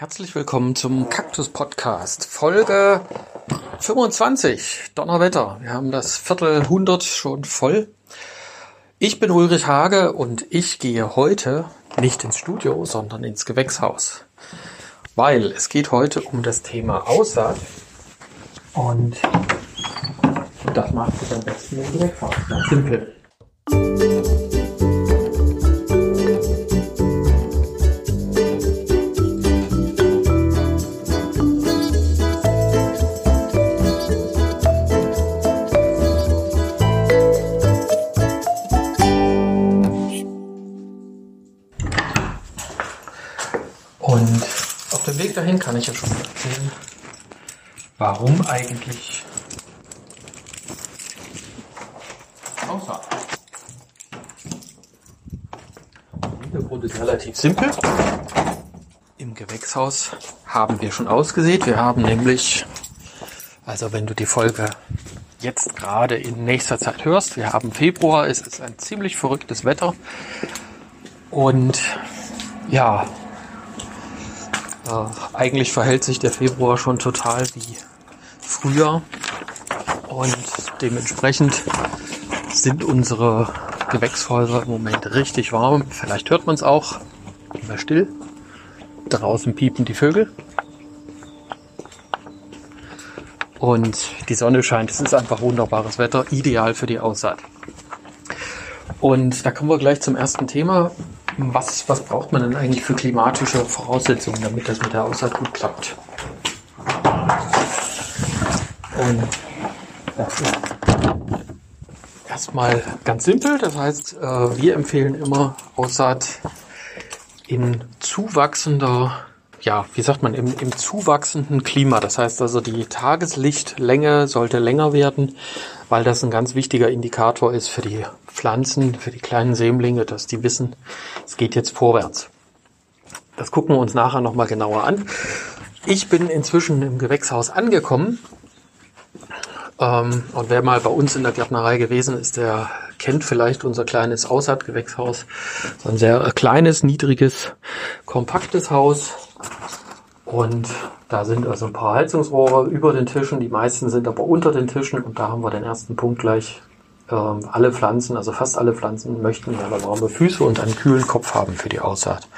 Herzlich willkommen zum Kaktus Podcast, Folge 25, Donnerwetter. Wir haben das Viertel hundert schon voll. Ich bin Ulrich Hage und ich gehe heute nicht ins Studio, sondern ins Gewächshaus. Weil es geht heute um das Thema Aussaat. Und das macht sich am besten im Gewächshaus. Ganz simpel. Ich ja schon erzählen, warum eigentlich ist relativ simpel. Im Gewächshaus haben wir schon ausgesät. Wir haben nämlich, also wenn du die Folge jetzt gerade in nächster Zeit hörst, wir haben Februar, es ist ein ziemlich verrücktes Wetter. Und ja, äh, eigentlich verhält sich der Februar schon total wie Frühjahr und dementsprechend sind unsere Gewächshäuser im Moment richtig warm. Vielleicht hört man es auch. Immer still. Draußen piepen die Vögel. Und die Sonne scheint. Es ist einfach wunderbares Wetter, ideal für die Aussaat. Und da kommen wir gleich zum ersten Thema. Was, was braucht man denn eigentlich für klimatische Voraussetzungen, damit das mit der Aussaat gut klappt? Und das ist erstmal ganz simpel. Das heißt, äh, wir empfehlen immer Aussaat in zuwachsender, ja, wie sagt man, im, im zuwachsenden Klima. Das heißt also, die Tageslichtlänge sollte länger werden, weil das ein ganz wichtiger Indikator ist für die Pflanzen, für die kleinen Sämlinge, dass die wissen, es geht jetzt vorwärts. Das gucken wir uns nachher nochmal genauer an. Ich bin inzwischen im Gewächshaus angekommen. Ähm, und wer mal bei uns in der Gärtnerei gewesen ist, der kennt vielleicht unser kleines Aussaatgewächshaus. So ein sehr kleines, niedriges, kompaktes Haus. Und da sind also ein paar Heizungsrohre über den Tischen. Die meisten sind aber unter den Tischen. Und da haben wir den ersten Punkt gleich. Ähm, alle Pflanzen, also fast alle Pflanzen möchten gerne warme Füße und einen kühlen Kopf haben für die Aussaat.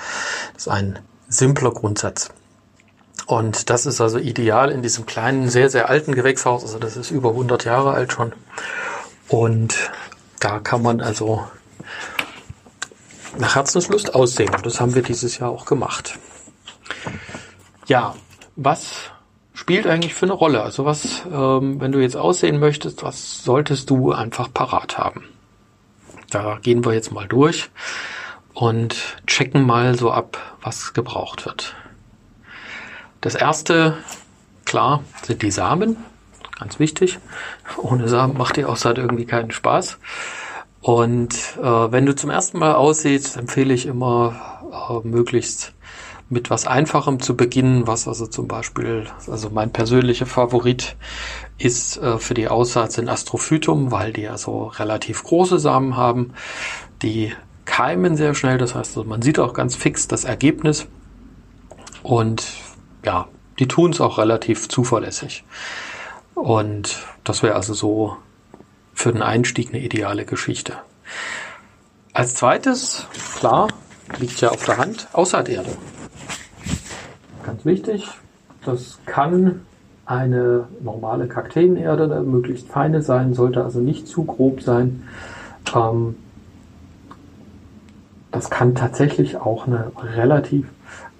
Das ist ein simpler Grundsatz. Und das ist also ideal in diesem kleinen, sehr, sehr alten Gewächshaus. Also das ist über 100 Jahre alt schon. Und da kann man also nach Herzenslust aussehen. Und das haben wir dieses Jahr auch gemacht. Ja, was spielt eigentlich für eine Rolle? Also was, ähm, wenn du jetzt aussehen möchtest, was solltest du einfach parat haben? Da gehen wir jetzt mal durch und checken mal so ab, was gebraucht wird. Das erste, klar, sind die Samen. Ganz wichtig. Ohne Samen macht die Aussaat irgendwie keinen Spaß. Und äh, wenn du zum ersten Mal aussiehst, empfehle ich immer äh, möglichst mit was Einfachem zu beginnen, was also zum Beispiel, also mein persönlicher Favorit ist äh, für die Aussaat sind Astrophytum, weil die also relativ große Samen haben. Die keimen sehr schnell, das heißt, also man sieht auch ganz fix das Ergebnis. Und ja, die tun es auch relativ zuverlässig. Und das wäre also so für den Einstieg eine ideale Geschichte. Als zweites, klar, liegt ja auf der Hand, Aussaaterde. Ganz wichtig, das kann eine normale Kakteenerde, möglichst feine sein, sollte also nicht zu grob sein. Ähm, das kann tatsächlich auch eine relativ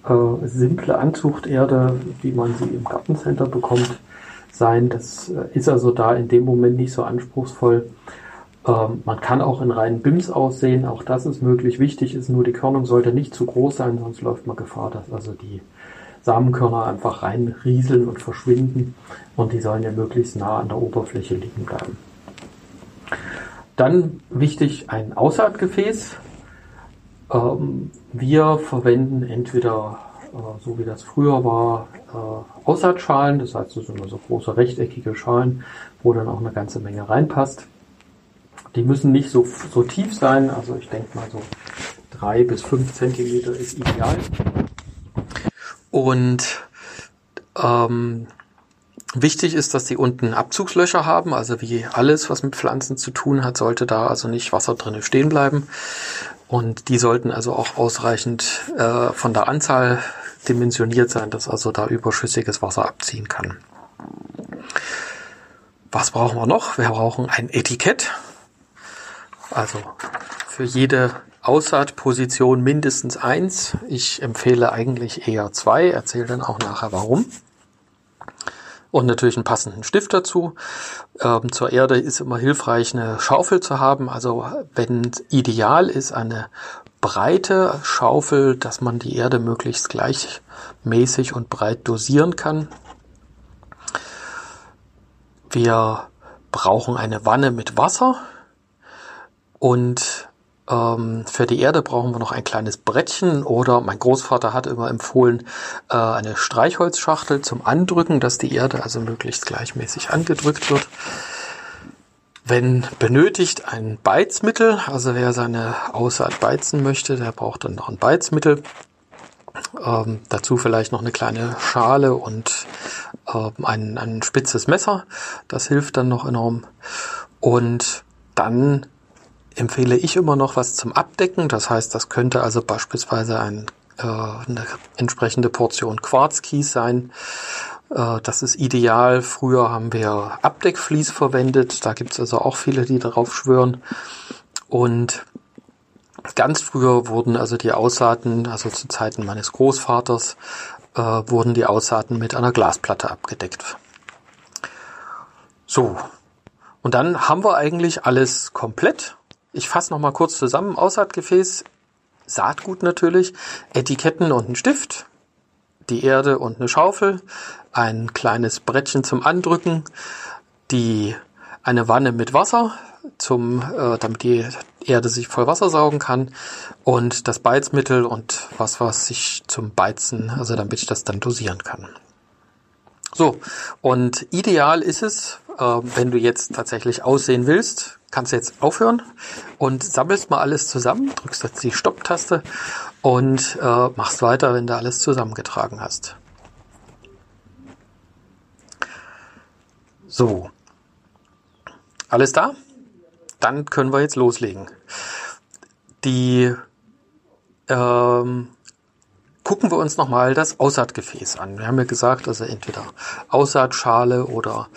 äh, simple Anzuchterde, wie man sie im Gartencenter bekommt, sein. Das äh, ist also da in dem Moment nicht so anspruchsvoll. Ähm, man kann auch in reinen BIMs aussehen, auch das ist möglich. Wichtig ist nur, die Körnung sollte nicht zu groß sein, sonst läuft man Gefahr, dass also die Samenkörner einfach reinrieseln und verschwinden und die sollen ja möglichst nah an der Oberfläche liegen bleiben. Dann wichtig ein Aussaatgefäß. Ähm, wir verwenden entweder, äh, so wie das früher war, äh, Aussaatschalen, das heißt, das sind so große rechteckige Schalen, wo dann auch eine ganze Menge reinpasst. Die müssen nicht so, so tief sein, also ich denke mal so drei bis fünf Zentimeter ist ideal. Und ähm, wichtig ist, dass die unten Abzugslöcher haben. Also wie alles, was mit Pflanzen zu tun hat, sollte da also nicht Wasser drinne stehen bleiben. Und die sollten also auch ausreichend äh, von der Anzahl dimensioniert sein, dass also da überschüssiges Wasser abziehen kann. Was brauchen wir noch? Wir brauchen ein Etikett. Also für jede Aussaatposition mindestens eins. Ich empfehle eigentlich eher zwei, erzähle dann auch nachher warum. Und natürlich einen passenden Stift dazu. Ähm, zur Erde ist immer hilfreich, eine Schaufel zu haben. Also wenn ideal ist, eine breite Schaufel, dass man die Erde möglichst gleichmäßig und breit dosieren kann. Wir brauchen eine Wanne mit Wasser und ähm, für die Erde brauchen wir noch ein kleines Brettchen oder mein Großvater hat immer empfohlen äh, eine Streichholzschachtel zum Andrücken, dass die Erde also möglichst gleichmäßig angedrückt wird. Wenn benötigt ein Beizmittel, also wer seine Aussaat beizen möchte, der braucht dann noch ein Beizmittel. Ähm, dazu vielleicht noch eine kleine Schale und äh, ein, ein spitzes Messer. Das hilft dann noch enorm. Und dann empfehle ich immer noch was zum Abdecken. Das heißt, das könnte also beispielsweise ein, äh, eine entsprechende Portion Quarzkies sein. Äh, das ist ideal. Früher haben wir Abdeckvlies verwendet. Da gibt es also auch viele, die darauf schwören. Und ganz früher wurden also die Aussaaten, also zu Zeiten meines Großvaters, äh, wurden die Aussaaten mit einer Glasplatte abgedeckt. So. Und dann haben wir eigentlich alles komplett. Ich fasse nochmal kurz zusammen. Aussaatgefäß, Saatgut natürlich, Etiketten und ein Stift, die Erde und eine Schaufel, ein kleines Brettchen zum Andrücken, die eine Wanne mit Wasser, zum, äh, damit die Erde sich voll Wasser saugen kann und das Beizmittel und was was ich zum Beizen, also damit ich das dann dosieren kann. So, und ideal ist es, äh, wenn du jetzt tatsächlich aussehen willst, kannst du jetzt aufhören und sammelst mal alles zusammen, drückst jetzt die Stopptaste und äh, machst weiter, wenn du alles zusammengetragen hast. So. Alles da? Dann können wir jetzt loslegen. Die ähm, gucken wir uns nochmal das Aussaatgefäß an. Wir haben ja gesagt, also entweder Aussaatschale oder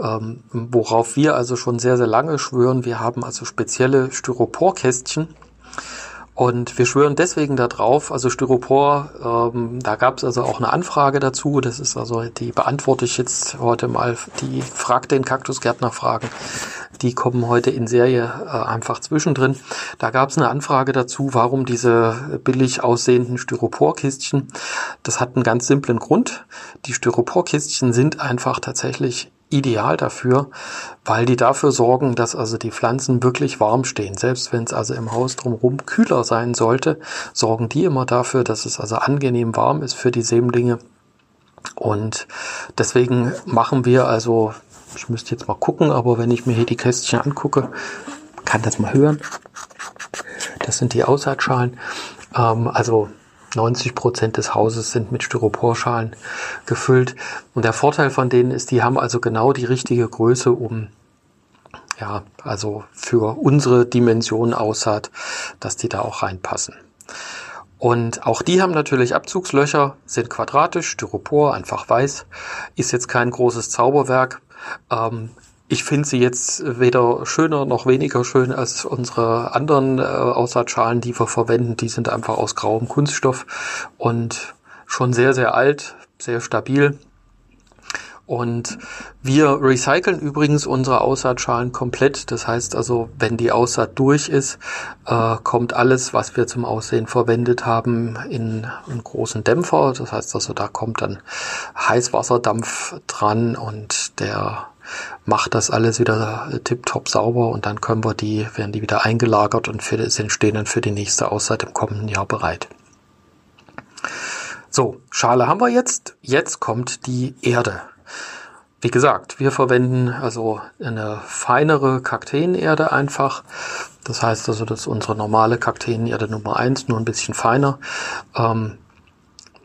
ähm, worauf wir also schon sehr, sehr lange schwören, wir haben also spezielle Styroporkästchen, und wir schwören deswegen darauf, also Styropor, ähm, da gab es also auch eine Anfrage dazu, das ist also, die beantworte ich jetzt heute mal, die fragt den Kaktusgärtner Fragen, die kommen heute in Serie äh, einfach zwischendrin. Da gab es eine Anfrage dazu, warum diese billig aussehenden Styroporkistchen. Das hat einen ganz simplen Grund. Die Styroporkistchen sind einfach tatsächlich ideal dafür, weil die dafür sorgen, dass also die Pflanzen wirklich warm stehen. Selbst wenn es also im Haus drumherum kühler sein sollte, sorgen die immer dafür, dass es also angenehm warm ist für die Sämlinge. Und deswegen machen wir also, ich müsste jetzt mal gucken, aber wenn ich mir hier die Kästchen angucke, kann das mal hören. Das sind die Aussaatschalen. Ähm, also 90 Prozent des Hauses sind mit Styroporschalen gefüllt. Und der Vorteil von denen ist, die haben also genau die richtige Größe, um ja, also für unsere Dimension Aussaat, dass die da auch reinpassen. Und auch die haben natürlich Abzugslöcher, sind quadratisch, Styropor, einfach weiß, ist jetzt kein großes Zauberwerk. Ähm, ich finde sie jetzt weder schöner noch weniger schön als unsere anderen äh, Aussaatschalen, die wir verwenden. Die sind einfach aus grauem Kunststoff und schon sehr, sehr alt, sehr stabil. Und wir recyceln übrigens unsere Aussaatschalen komplett. Das heißt also, wenn die Aussaat durch ist, äh, kommt alles, was wir zum Aussehen verwendet haben, in einen großen Dämpfer. Das heißt also, da kommt dann Heißwasserdampf dran und der macht das alles wieder tipptopp sauber und dann können wir die, werden die wieder eingelagert und für, sind, stehen dann für die nächste Auszeit im kommenden Jahr bereit. So, Schale haben wir jetzt. Jetzt kommt die Erde. Wie gesagt, wir verwenden also eine feinere Kakteenerde einfach. Das heißt also, das ist unsere normale Kakteenerde Nummer eins, nur ein bisschen feiner. Ähm,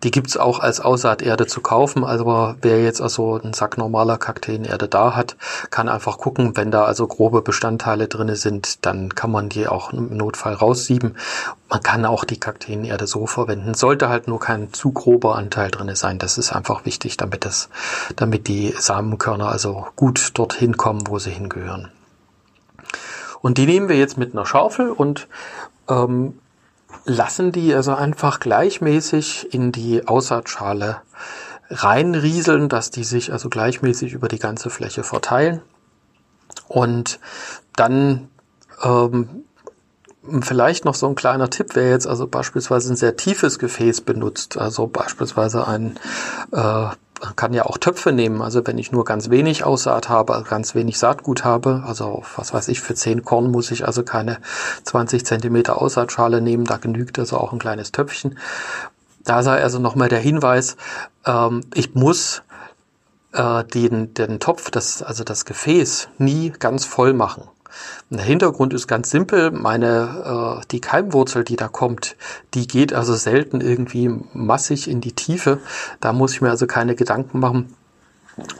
Die gibt's auch als Aussaaterde zu kaufen. Also wer jetzt also einen Sack normaler Kakteenerde da hat, kann einfach gucken, wenn da also grobe Bestandteile drinne sind, dann kann man die auch im Notfall raussieben. Man kann auch die Kakteenerde so verwenden. Sollte halt nur kein zu grober Anteil drinne sein. Das ist einfach wichtig, damit das, damit die Samenkörner also gut dorthin kommen, wo sie hingehören. Und die nehmen wir jetzt mit einer Schaufel und ähm, lassen die also einfach gleichmäßig in die Aussaatschale reinrieseln, dass die sich also gleichmäßig über die ganze Fläche verteilen. Und dann ähm, vielleicht noch so ein kleiner Tipp, wer jetzt also beispielsweise ein sehr tiefes Gefäß benutzt, also beispielsweise ein äh, kann ja auch Töpfe nehmen. Also wenn ich nur ganz wenig Aussaat habe, ganz wenig Saatgut habe, also was weiß ich, für 10 Korn muss ich also keine 20 Zentimeter Aussaatschale nehmen, da genügt also auch ein kleines Töpfchen. Da sei also nochmal der Hinweis, ähm, ich muss äh, den, den Topf, das, also das Gefäß, nie ganz voll machen. Der Hintergrund ist ganz simpel. Meine, äh, die Keimwurzel, die da kommt, die geht also selten irgendwie massig in die Tiefe. Da muss ich mir also keine Gedanken machen.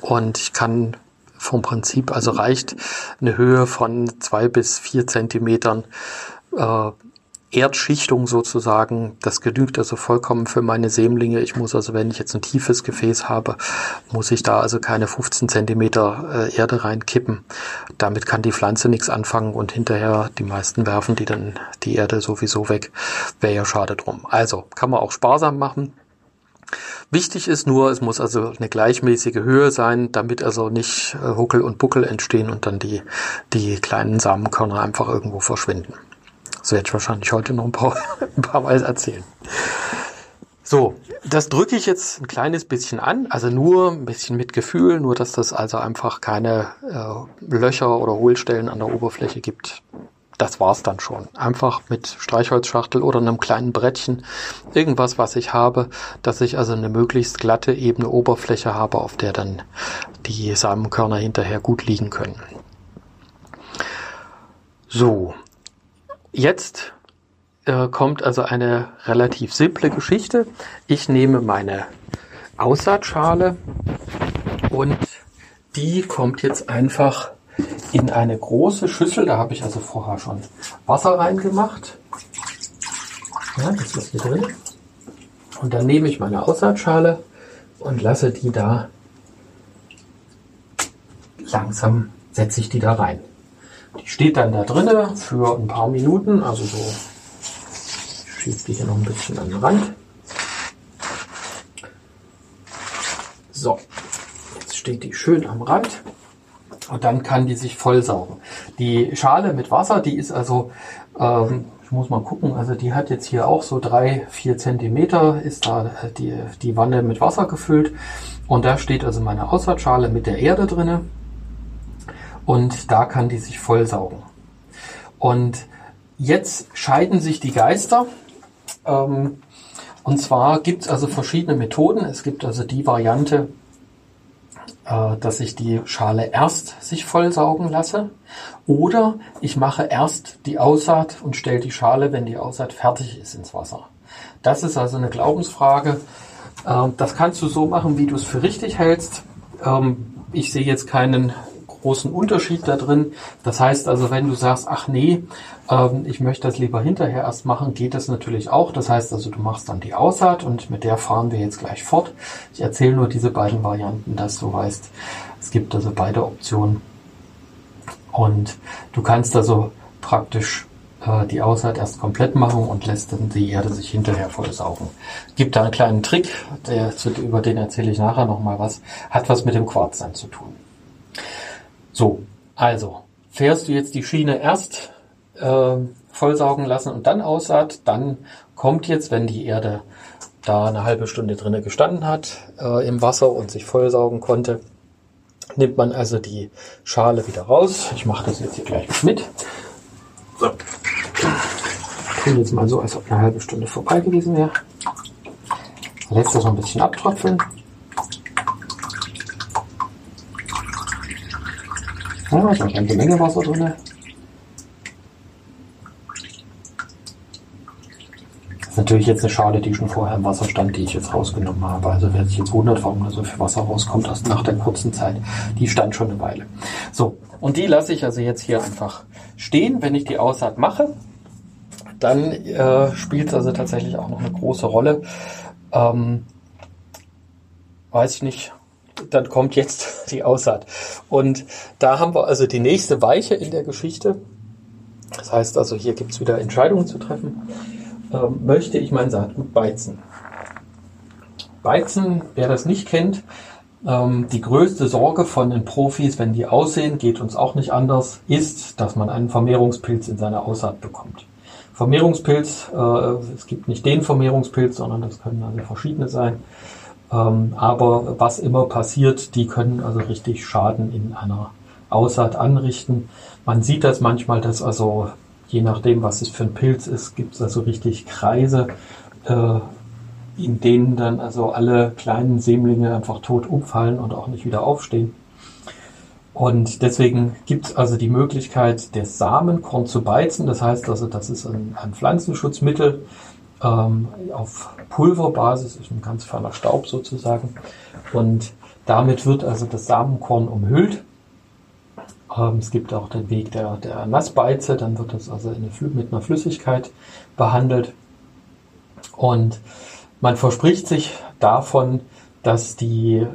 Und ich kann vom Prinzip, also reicht eine Höhe von zwei bis vier Zentimetern äh, Erdschichtung sozusagen. Das genügt also vollkommen für meine Sämlinge. Ich muss also, wenn ich jetzt ein tiefes Gefäß habe, muss ich da also keine 15 Zentimeter äh, Erde reinkippen. Damit kann die Pflanze nichts anfangen und hinterher die meisten werfen die dann die Erde sowieso weg. Wäre ja schade drum. Also kann man auch sparsam machen. Wichtig ist nur, es muss also eine gleichmäßige Höhe sein, damit also nicht äh, Huckel und Buckel entstehen und dann die, die kleinen Samenkörner einfach irgendwo verschwinden. Das werde ich wahrscheinlich heute noch ein paar, ein paar Mal erzählen. So, das drücke ich jetzt ein kleines bisschen an, also nur ein bisschen mit Gefühl, nur dass das also einfach keine äh, Löcher oder Hohlstellen an der Oberfläche gibt. Das war's dann schon. Einfach mit Streichholzschachtel oder einem kleinen Brettchen, irgendwas, was ich habe, dass ich also eine möglichst glatte, ebene Oberfläche habe, auf der dann die Samenkörner hinterher gut liegen können. So, Jetzt äh, kommt also eine relativ simple Geschichte. Ich nehme meine Aussaatschale und die kommt jetzt einfach in eine große Schüssel. Da habe ich also vorher schon Wasser reingemacht. Ja, das ist hier drin. Und dann nehme ich meine Aussaatschale und lasse die da langsam setze ich die da rein. Die steht dann da drinnen für ein paar Minuten, also so, ich schiebe die hier noch ein bisschen an den Rand. So, jetzt steht die schön am Rand und dann kann die sich vollsaugen. Die Schale mit Wasser, die ist also, ähm, ich muss mal gucken, also die hat jetzt hier auch so drei, vier Zentimeter, ist da die, die Wanne mit Wasser gefüllt und da steht also meine Aussaatschale mit der Erde drinne und da kann die sich vollsaugen. Und jetzt scheiden sich die Geister. Ähm, und zwar gibt es also verschiedene Methoden. Es gibt also die Variante, äh, dass ich die Schale erst sich vollsaugen lasse. Oder ich mache erst die Aussaat und stelle die Schale, wenn die Aussaat fertig ist, ins Wasser. Das ist also eine Glaubensfrage. Äh, das kannst du so machen, wie du es für richtig hältst. Ähm, ich sehe jetzt keinen großen Unterschied da drin. Das heißt also, wenn du sagst, ach nee, ähm, ich möchte das lieber hinterher erst machen, geht das natürlich auch. Das heißt also, du machst dann die Aussaat und mit der fahren wir jetzt gleich fort. Ich erzähle nur diese beiden Varianten, dass du weißt, es gibt also beide Optionen. Und du kannst also praktisch äh, die Aussaat erst komplett machen und lässt dann die Erde sich hinterher vollsaugen. Gibt da einen kleinen Trick, der, über den erzähle ich nachher nochmal was, hat was mit dem Quarz dann zu tun. So, also fährst du jetzt die Schiene erst äh, vollsaugen lassen und dann Aussaat, dann kommt jetzt, wenn die Erde da eine halbe Stunde drinnen gestanden hat äh, im Wasser und sich vollsaugen konnte, nimmt man also die Schale wieder raus. Ich mache das jetzt hier gleich mit. So. Tun jetzt mal so, als ob eine halbe Stunde vorbei gewesen wäre. Lässt das noch ein bisschen abtröpfeln. Ja, ist eine Menge Wasser drin. Das ist natürlich jetzt eine Schale, die schon vorher im Wasser stand, die ich jetzt rausgenommen habe. Also wer sich jetzt wundert, warum da so viel Wasser rauskommt, erst nach der kurzen Zeit, die stand schon eine Weile. So, und die lasse ich also jetzt hier einfach stehen, wenn ich die Aussaat mache. Dann äh, spielt es also tatsächlich auch noch eine große Rolle. Ähm, weiß ich nicht, dann kommt jetzt die Aussaat. Und da haben wir also die nächste Weiche in der Geschichte. Das heißt also, hier gibt es wieder Entscheidungen zu treffen. Ähm, möchte ich mein Saatgut beizen? Beizen, wer das nicht kennt, ähm, die größte Sorge von den Profis, wenn die aussehen, geht uns auch nicht anders, ist, dass man einen Vermehrungspilz in seiner Aussaat bekommt. Vermehrungspilz, äh, es gibt nicht den Vermehrungspilz, sondern das können also verschiedene sein. Ähm, aber was immer passiert, die können also richtig Schaden in einer Aussaat anrichten. Man sieht das manchmal, dass also je nachdem, was es für ein Pilz ist, gibt es also richtig Kreise, äh, in denen dann also alle kleinen Sämlinge einfach tot umfallen und auch nicht wieder aufstehen. Und deswegen gibt es also die Möglichkeit, das Samenkorn zu beizen. Das heißt also, das ist ein, ein Pflanzenschutzmittel ähm, auf Pulverbasis, ist ein ganz feiner Staub sozusagen. Und damit wird also das Samenkorn umhüllt ähm, es gibt auch den Weg der, der Nassbeize, dann wird das also eine, mit einer Flüssigkeit behandelt. Und man verspricht sich davon, dass die, äh,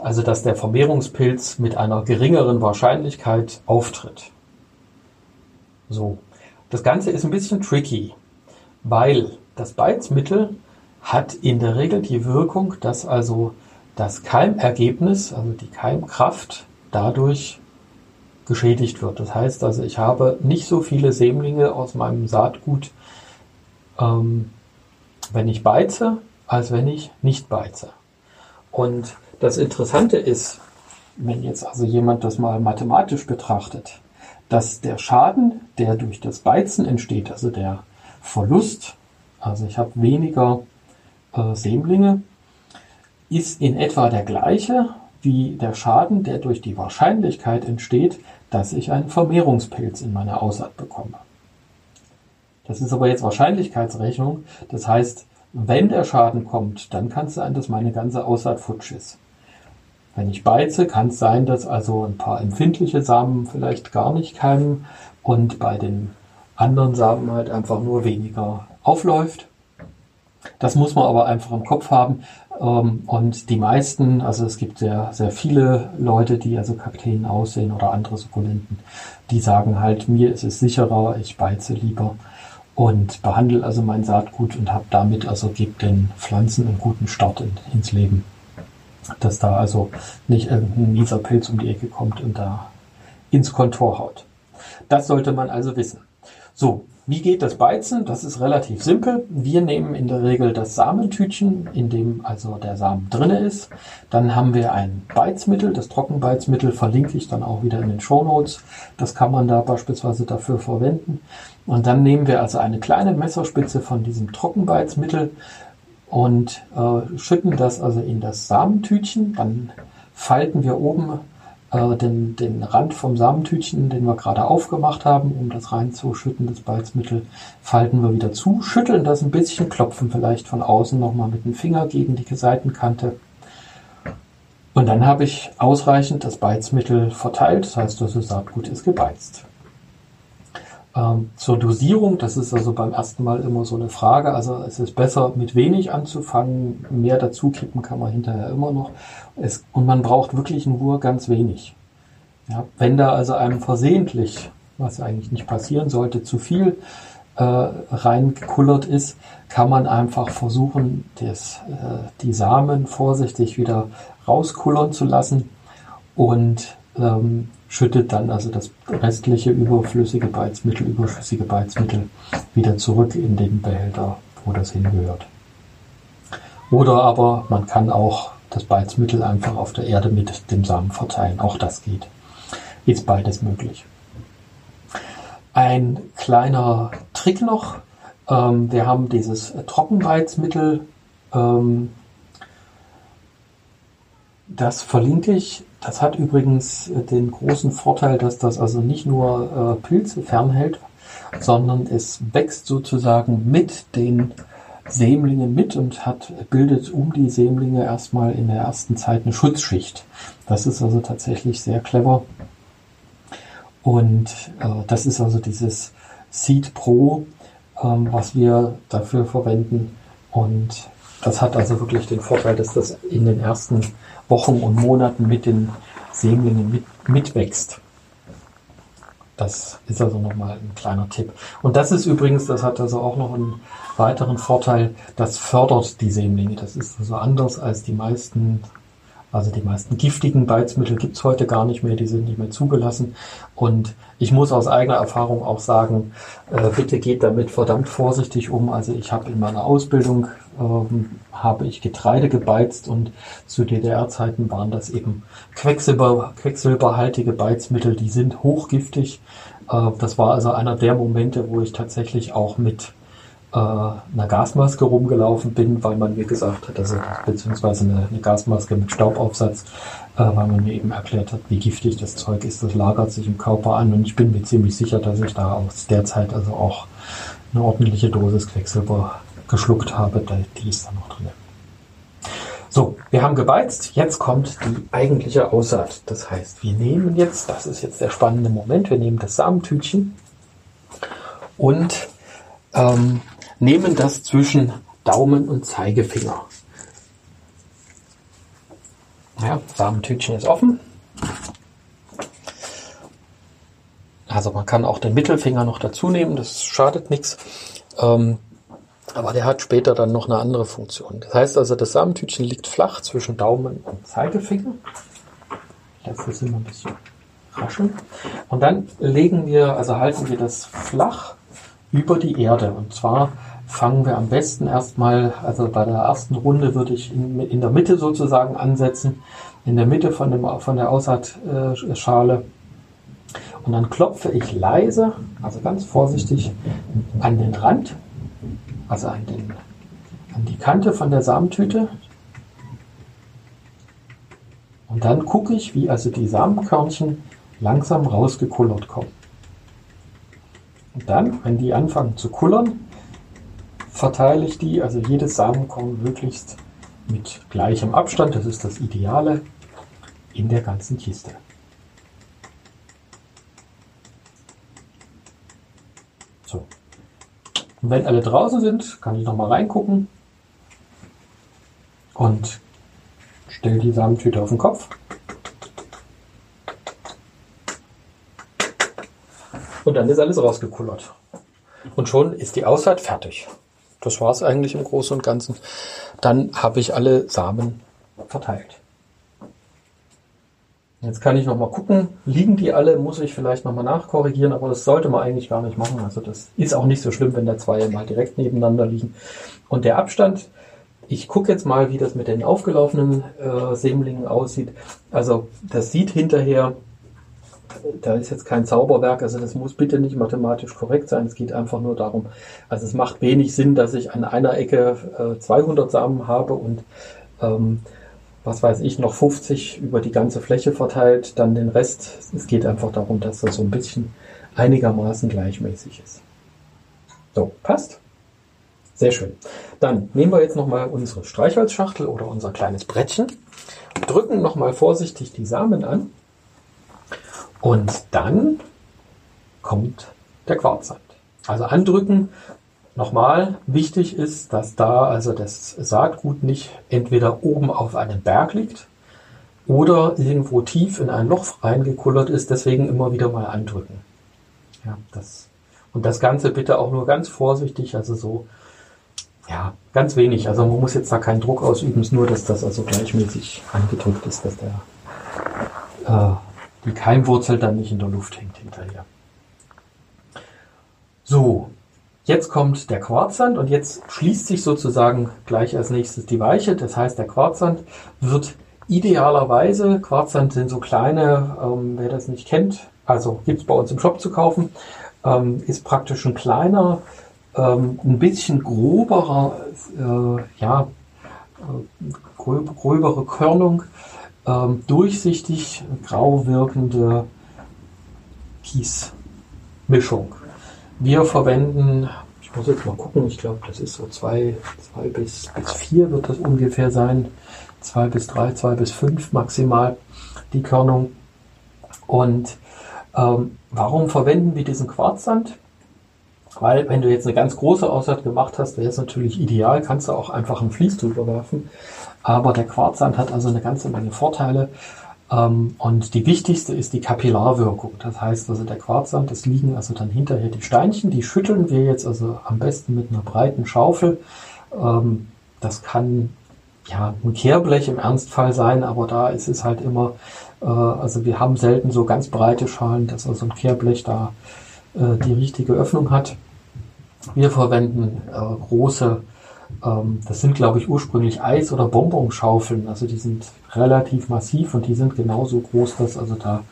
also dass der Vermehrungspilz mit einer geringeren Wahrscheinlichkeit auftritt. So. Das Ganze ist ein bisschen tricky, weil das Beizmittel hat in der Regel die Wirkung, dass also das Keimergebnis, also die Keimkraft, dadurch geschädigt wird. Das heißt also, ich habe nicht so viele Sämlinge aus meinem Saatgut, ähm, wenn ich beize, als wenn ich nicht beize. Und das Interessante ist, wenn jetzt also jemand das mal mathematisch betrachtet, dass der Schaden, der durch das Beizen entsteht, also der Verlust, also ich habe weniger äh, Sämlinge, ist in etwa der gleiche wie der Schaden, der durch die Wahrscheinlichkeit entsteht, dass ich einen Vermehrungspilz in meiner Aussaat bekomme. Das ist aber jetzt Wahrscheinlichkeitsrechnung. Das heißt, wenn der Schaden kommt, dann kann es sein, dass meine ganze Aussaat futsch ist. Wenn ich beize, kann es sein, dass also ein paar empfindliche Samen vielleicht gar nicht keimen und bei den anderen Samen halt einfach nur weniger aufläuft. Das muss man aber einfach im Kopf haben. Ähm, und die meisten, also es gibt sehr, sehr viele Leute, die also Kakteen aussehen oder andere Sukkulenten, die sagen halt, mir ist es sicherer, ich beize lieber und behandle also mein Saatgut und habe damit also gebe den Pflanzen einen guten Start in, ins Leben. Dass da also nicht irgendein mieser Pilz um die Ecke kommt und da ins Kontor haut. Das sollte man also wissen. So, wie geht das Beizen? Das ist relativ simpel. Wir nehmen in der Regel das Samentütchen, in dem also der Samen drinne ist. Dann haben wir ein Beizmittel. Das Trockenbeizmittel verlinke ich dann auch wieder in den Show Notes. Das kann man da beispielsweise dafür verwenden. Und dann nehmen wir also eine kleine Messerspitze von diesem Trockenbeizmittel und äh, schütten das also in das Samentütchen. Dann falten wir oben äh, den, den Rand vom Samentütchen, den wir gerade aufgemacht haben, um das reinzuschütten, das Beizmittel, falten wir wieder zu, schütteln das ein bisschen, klopfen vielleicht von außen nochmal mit dem Finger gegen die Seitenkante. Und dann habe ich ausreichend das Beizmittel verteilt, das heißt, das Saatgut ist gebeizt. Ähm, zur Dosierung, das ist also beim ersten Mal immer so eine Frage. Also es ist besser mit wenig anzufangen, mehr dazu kippen kann man hinterher immer noch. Es, und man braucht wirklich nur ganz wenig. Ja, wenn da also einem versehentlich, was eigentlich nicht passieren sollte, zu viel äh, reingekullert ist, kann man einfach versuchen, das, äh, die Samen vorsichtig wieder rauskullern zu lassen und ähm, schüttet dann also das restliche überflüssige Beizmittel, überschüssige Beizmittel wieder zurück in den Behälter, wo das hingehört. Oder aber man kann auch das Beizmittel einfach auf der Erde mit dem Samen verteilen. Auch das geht. Ist beides möglich. Ein kleiner Trick noch. Ähm, wir haben dieses Trockenbeizmittel. Ähm, das verlinke ich das hat übrigens äh, den großen Vorteil, dass das also nicht nur äh, Pilze fernhält, sondern es wächst sozusagen mit den Sämlinge mit und hat, bildet um die Sämlinge erstmal in der ersten Zeit eine Schutzschicht. Das ist also tatsächlich sehr clever. Und äh, das ist also dieses Seed Pro, ähm, was wir dafür verwenden. Und das hat also wirklich den Vorteil, dass das in den ersten Wochen und Monaten mit den Sämlingen mit, mitwächst. Das ist also nochmal ein kleiner Tipp. Und das ist übrigens, das hat also auch noch einen weiteren Vorteil, das fördert die Sämlinge. Das ist also anders als die meisten also die meisten giftigen Beizmittel gibt's heute gar nicht mehr, die sind nicht mehr zugelassen. Und ich muss aus eigener Erfahrung auch sagen, äh, bitte geht damit verdammt vorsichtig um. Also ich habe in meiner Ausbildung ähm, habe ich Getreide gebeizt und zu DDR-Zeiten waren das eben Quecksilber, quecksilberhaltige Beizmittel, die sind hochgiftig. Äh, das war also einer der Momente, wo ich tatsächlich auch mit äh, einer Gasmaske rumgelaufen bin, weil man mir gesagt hat, also beziehungsweise eine, eine Gasmaske mit Staubaufsatz, äh, weil man mir eben erklärt hat, wie giftig das Zeug ist. Das lagert sich im Körper an und ich bin mir ziemlich sicher, dass ich da aus der Zeit also auch eine ordentliche Dosis Quecksilber geschluckt habe. Die ist da noch drin. So, wir haben gebeizt. Jetzt kommt die eigentliche Aussaat. Das heißt, wir nehmen jetzt, das ist jetzt der spannende Moment, wir nehmen das Samentütchen und ähm, nehmen das zwischen Daumen und Zeigefinger. Ja, Samentütchen ist offen. Also man kann auch den Mittelfinger noch dazu nehmen, das schadet nichts. Ähm, aber der hat später dann noch eine andere Funktion. Das heißt also, das Samentütchen liegt flach zwischen Daumen und Zeigefinger. Lass das immer ein bisschen rascheln. Und dann legen wir, also halten wir das flach über die Erde. Und zwar fangen wir am besten erstmal, also bei der ersten Runde würde ich in, in der Mitte sozusagen ansetzen, in der Mitte von, dem, von der Aussaatschale. Und dann klopfe ich leise, also ganz vorsichtig, an den Rand, also an, den, an die Kante von der Samentüte. Und dann gucke ich, wie also die Samenkörnchen langsam rausgekullert kommen. Und dann, wenn die anfangen zu kullern, verteile ich die, also jedes Samenkorn möglichst mit gleichem Abstand, das ist das Ideale, in der ganzen Kiste. Und wenn alle draußen sind, kann ich nochmal reingucken und stelle die Samentüte auf den Kopf. Und dann ist alles rausgekullert. Und schon ist die Aussaat fertig. Das war es eigentlich im Großen und Ganzen. Dann habe ich alle Samen verteilt. Jetzt kann ich nochmal gucken, liegen die alle, muss ich vielleicht nochmal nachkorrigieren, aber das sollte man eigentlich gar nicht machen. Also das ist auch nicht so schlimm, wenn da zwei mal direkt nebeneinander liegen. Und der Abstand, ich gucke jetzt mal, wie das mit den aufgelaufenen äh, Sämlingen aussieht. Also das sieht hinterher da ist jetzt kein Zauberwerk, also das muss bitte nicht mathematisch korrekt sein. Es geht einfach nur darum, also es macht wenig Sinn, dass ich an einer Ecke äh, 200 Samen habe und ähm, was weiß ich, noch 50 über die ganze Fläche verteilt, dann den Rest. Es geht einfach darum, dass das so ein bisschen einigermaßen gleichmäßig ist. So, passt? Sehr schön. Dann nehmen wir jetzt nochmal unsere Streichholzschachtel oder unser kleines Brettchen, drücken nochmal vorsichtig die Samen an und dann kommt der Quarzsand. Also andrücken. Nochmal wichtig ist, dass da also das Saatgut nicht entweder oben auf einem Berg liegt oder irgendwo tief in ein Loch reingekullert ist. Deswegen immer wieder mal andrücken. Ja, das, und das Ganze bitte auch nur ganz vorsichtig, also so, ja, ganz wenig. Also man muss jetzt da keinen Druck ausüben, es nur, dass das also gleichmäßig angedrückt ist, dass der äh, die Keimwurzel dann nicht in der Luft hängt hinterher. So, jetzt kommt der Quarzsand und jetzt schließt sich sozusagen gleich als nächstes die Weiche. Das heißt, der Quarzsand wird idealerweise, Quarzsand sind so kleine, ähm, wer das nicht kennt, also gibt's bei uns im Shop zu kaufen, ähm, ist praktisch ein kleiner, ähm, ein bisschen groberer, äh, ja, äh, gröbere Körnung, ähm, durchsichtig grau wirkende Kiesmischung. Wir verwenden, ich muss jetzt mal gucken, ich glaube, das ist so zwei, zwei bis, bis vier wird das ungefähr sein. Zwei bis drei, zwei bis fünf maximal die Körnung. Und ähm, warum verwenden wir diesen Quarzsand? Weil wenn du jetzt eine ganz große Aussaat gemacht hast, wäre es natürlich ideal, kannst du auch einfach ein Vlies drüber werfen. Aber der Quarzsand hat also eine ganze Menge Vorteile. Ähm, und die wichtigste ist die Kapillarwirkung. Das heißt also der Quarzsand, das liegen also dann hinterher die Steinchen, die schütteln wir jetzt also am besten mit einer breiten Schaufel. Ähm, das kann ja ein Kehrblech im Ernstfall sein, aber da ist es halt immer, äh, also wir haben selten so ganz breite Schalen, dass also ein Kehrblech da äh, die richtige Öffnung hat. Wir verwenden äh, große das sind, glaube ich, ursprünglich Eis- oder Bonbonschaufeln. Also die sind relativ massiv und die sind genauso groß, dass also da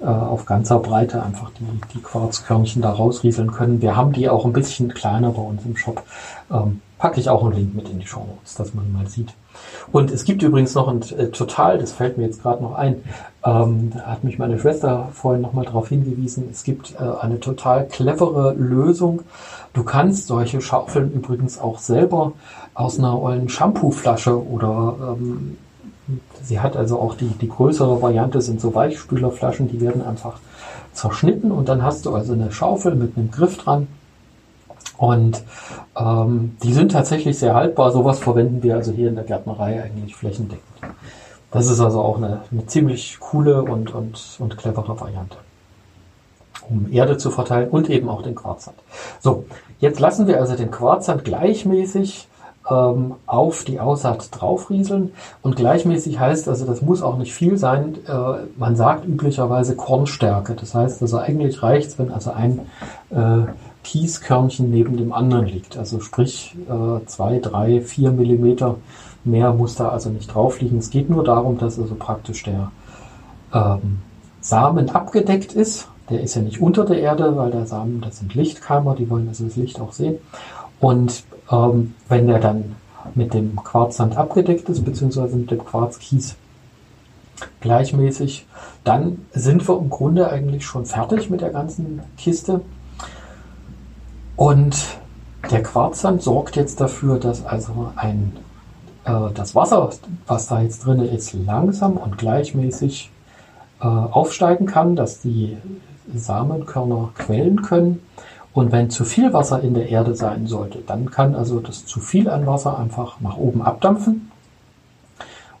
äh, auf ganzer Breite einfach die, die Quarzkörnchen da rausrieseln können. Wir haben die auch ein bisschen kleiner bei uns im Shop. Ähm, packe ich auch einen Link mit in die Show Notes, dass man mal sieht. Und es gibt übrigens noch ein äh, total, das fällt mir jetzt gerade noch ein, ähm, da hat mich meine Schwester vorhin nochmal darauf hingewiesen, es gibt äh, eine total clevere Lösung. Du kannst solche Schaufeln übrigens auch selber aus einer ollen Shampooflasche oder ähm, sie hat also auch die, die größere Variante sind so Weichspülerflaschen, die werden einfach zerschnitten und dann hast du also eine Schaufel mit einem Griff dran und ähm, die sind tatsächlich sehr haltbar. Sowas verwenden wir also hier in der Gärtnerei eigentlich flächendeckend. Das ist also auch eine, eine ziemlich coole und, und, und clevere Variante, um Erde zu verteilen und eben auch den Quarzsand. So, jetzt lassen wir also den Quarzsand gleichmäßig ähm, auf die Aussaat draufrieseln. Und gleichmäßig heißt also, das muss auch nicht viel sein. Äh, man sagt üblicherweise Kornstärke. Das heißt also, eigentlich reicht es, wenn also ein äh, Kieskörnchen neben dem anderen liegt. Also sprich äh, zwei, drei, vier Millimeter mehr muss da also nicht drauf liegen. Es geht nur darum, dass also praktisch der ähm, Samen abgedeckt ist. Der ist ja nicht unter der Erde, weil der Samen, das sind Lichtkeimer, die wollen also das Licht auch sehen. Und ähm, wenn der dann mit dem Quarzsand abgedeckt ist, beziehungsweise mit dem Quarzkies gleichmäßig, dann sind wir im Grunde eigentlich schon fertig mit der ganzen Kiste. Und der Quarzsand sorgt jetzt dafür, dass also ein, äh, das Wasser, was da jetzt drin ist, langsam und gleichmäßig äh, aufsteigen kann, dass die Samenkörner quellen können. Und wenn zu viel Wasser in der Erde sein sollte, dann kann also das zu viel an Wasser einfach nach oben abdampfen.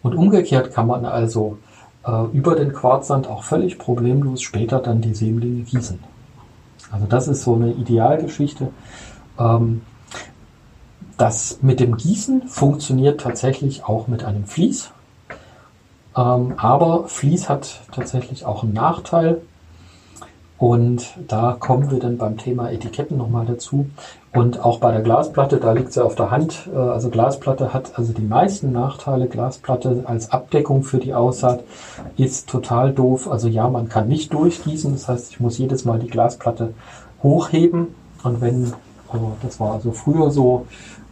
Und umgekehrt kann man also äh, über den Quarzsand auch völlig problemlos später dann die Sämlinge gießen. Also das ist so eine Idealgeschichte. Ähm, das mit dem Gießen funktioniert tatsächlich auch mit einem Vlies. Ähm, aber Vlies hat tatsächlich auch einen Nachteil. Und da kommen wir dann beim Thema Etiketten nochmal dazu. Und auch bei der Glasplatte, da liegt sie auf der Hand. Äh, also Glasplatte hat also die meisten Nachteile. Glasplatte als Abdeckung für die Aussaat ist total doof. Also ja, man kann nicht durchgießen. Das heißt, ich muss jedes Mal die Glasplatte hochheben. Und wenn, also das war also früher so,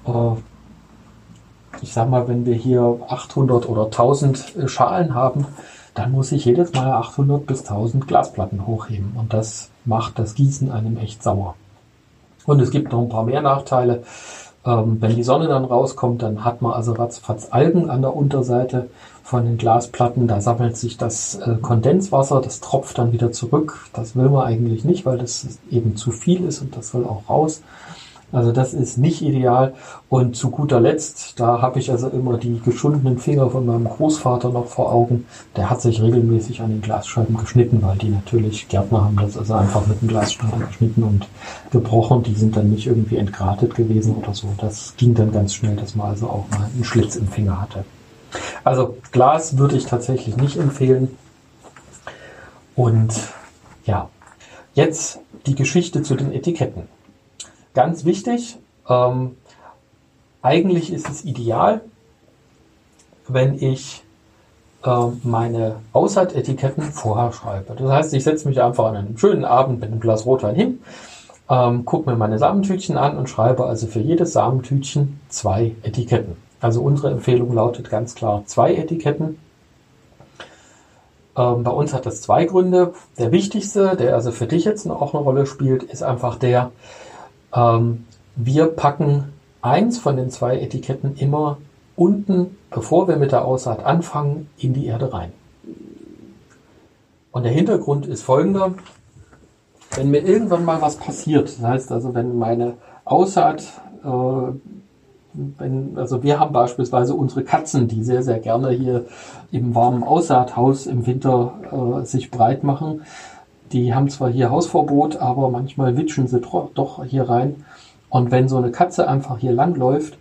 äh, ich sag mal, wenn wir hier 800 oder 1000 Schalen haben, dann muss ich jedes Mal 800 bis 1000 Glasplatten hochheben. Und das macht das Gießen einem echt sauer. Und es gibt noch ein paar mehr Nachteile. Ähm, wenn die Sonne dann rauskommt, dann hat man also ratzfatz Algen an der Unterseite von den Glasplatten. Da sammelt sich das äh, Kondenswasser, das tropft dann wieder zurück. Das will man eigentlich nicht, weil das eben zu viel ist und das soll auch raus. Also das ist nicht ideal. Und zu guter Letzt, da habe ich also immer die geschundenen Finger von meinem Großvater noch vor Augen. Der hat sich regelmäßig an den Glasscheiben geschnitten, weil die natürlich, Gärtner haben das also einfach mit dem Glasschneider geschnitten und gebrochen. Die sind dann nicht irgendwie entgratet gewesen oder so. Das ging dann ganz schnell, dass man also auch mal einen Schlitz im Finger hatte. Also Glas würde ich tatsächlich nicht empfehlen. Und ja, jetzt die Geschichte zu den Etiketten. Ganz wichtig, ähm, eigentlich ist es ideal, wenn ich äh, meine Aussaatetiketten vorher schreibe. Das heißt, ich setze mich einfach an einem schönen Abend mit einem Glas Rotwein hin, ähm, gucke mir meine Samentütchen an und schreibe also für jedes Samentütchen zwei Etiketten. Also unsere Empfehlung lautet ganz klar zwei Etiketten. Ähm, bei uns hat das zwei Gründe. Der wichtigste, der also für dich jetzt auch eine Rolle spielt, ist einfach der, ähm, wir packen eins von den zwei Etiketten immer unten, bevor wir mit der Aussaat anfangen, in die Erde rein. Und der Hintergrund ist folgender. Wenn mir irgendwann mal was passiert, das heißt also, wenn meine Aussaat, äh, wenn, also wir haben beispielsweise unsere Katzen, die sehr, sehr gerne hier im warmen Aussaathaus im Winter äh, sich breit machen. Die haben zwar hier Hausverbot, aber manchmal witschen sie doch hier rein. Und wenn so eine Katze einfach hier langläuft,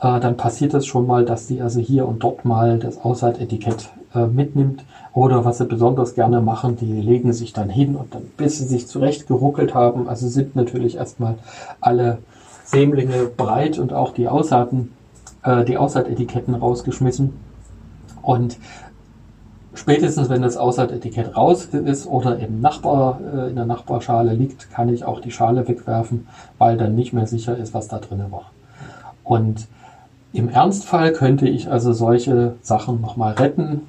äh, dann passiert es schon mal, dass sie also hier und dort mal das Aussaatetikett äh, mitnimmt. Oder was sie besonders gerne machen, die legen sich dann hin und dann, bis sie sich zurecht geruckelt haben, also sind natürlich erstmal alle Sämlinge breit und auch die Aussaaten, äh, die Aussaatetiketten rausgeschmissen. Und spätestens wenn das Aussaatetikett raus ist oder im Nachbar, äh, in der Nachbarschale liegt, kann ich auch die Schale wegwerfen, weil dann nicht mehr sicher ist, was da drin war. Und im Ernstfall könnte ich also solche Sachen nochmal retten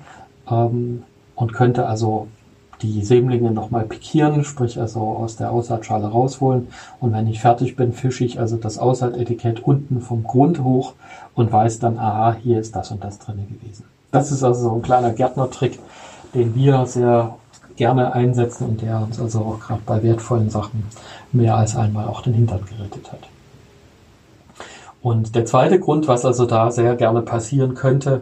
ähm, und könnte also die Sämlinge nochmal pikieren, sprich also aus der Aussaatschale rausholen. Und wenn ich fertig bin, fische ich also das Aussaatetikett unten vom Grund hoch und weiß dann, aha, hier ist das und das drin gewesen. Das ist also so ein kleiner Gärtnertrick, den wir sehr gerne einsetzen und der uns also auch gerade bei wertvollen Sachen mehr als einmal auch den Hintern gerettet hat. Und der zweite Grund, was also da sehr gerne passieren könnte,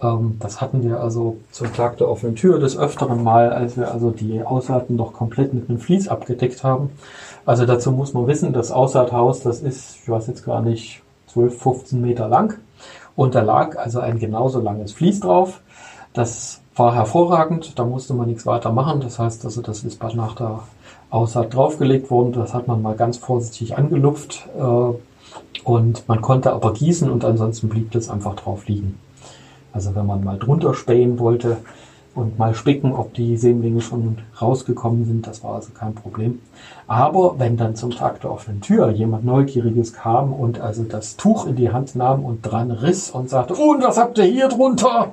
ähm, das hatten wir also zum Tag der offenen Tür des Öfteren mal, als wir also die Aussaaten noch komplett mit einem Vlies abgedeckt haben. Also dazu muss man wissen, das Aussaathaus, das ist, ich weiß jetzt gar nicht, 12, 15 Meter lang. Und da lag also ein genauso langes Vlies drauf. Das war hervorragend, da musste man nichts weiter machen. Das heißt also, das ist nach der Aussaat draufgelegt worden. Das hat man mal ganz vorsichtig angelupft. Äh, und man konnte aber gießen und ansonsten blieb das einfach drauf liegen. Also wenn man mal drunter spähen wollte und mal spicken, ob die Sämlinge schon rausgekommen sind, das war also kein Problem. Aber wenn dann zum Tag der offenen Tür jemand Neugieriges kam und also das Tuch in die Hand nahm und dran riss und sagte, und was habt ihr hier drunter?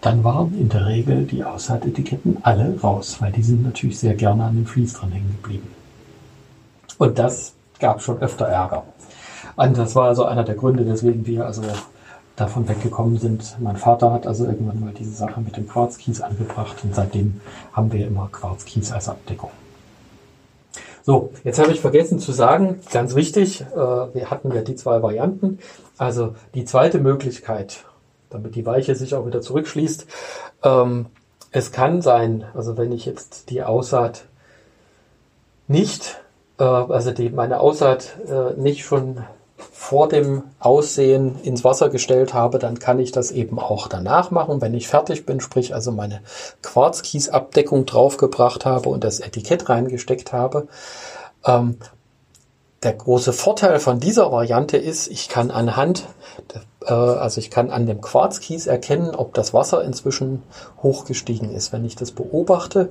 Dann waren in der Regel die Aussaatetiketten alle raus, weil die sind natürlich sehr gerne an dem Vlies dran hängen geblieben. Und das gab schon öfter Ärger. Und das war also einer der Gründe, weswegen wir also davon weggekommen sind. Mein Vater hat also irgendwann mal diese Sache mit dem Quarzkies angebracht und seitdem haben wir immer Quarzkies als Abdeckung. So, jetzt habe ich vergessen zu sagen, ganz wichtig, äh, wir hatten ja die zwei Varianten. Also die zweite Möglichkeit, damit die Weiche sich auch wieder zurückschließt, ähm, es kann sein, also wenn ich jetzt die Aussaat nicht, äh, also die, meine Aussaat äh, nicht schon vor dem Aussehen ins Wasser gestellt habe, dann kann ich das eben auch danach machen, wenn ich fertig bin, sprich also meine Quarzkiesabdeckung draufgebracht habe und das Etikett reingesteckt habe. Ähm, der große Vorteil von dieser Variante ist, ich kann anhand, äh, also ich kann an dem Quarzkies erkennen, ob das Wasser inzwischen hochgestiegen ist. Wenn ich das beobachte,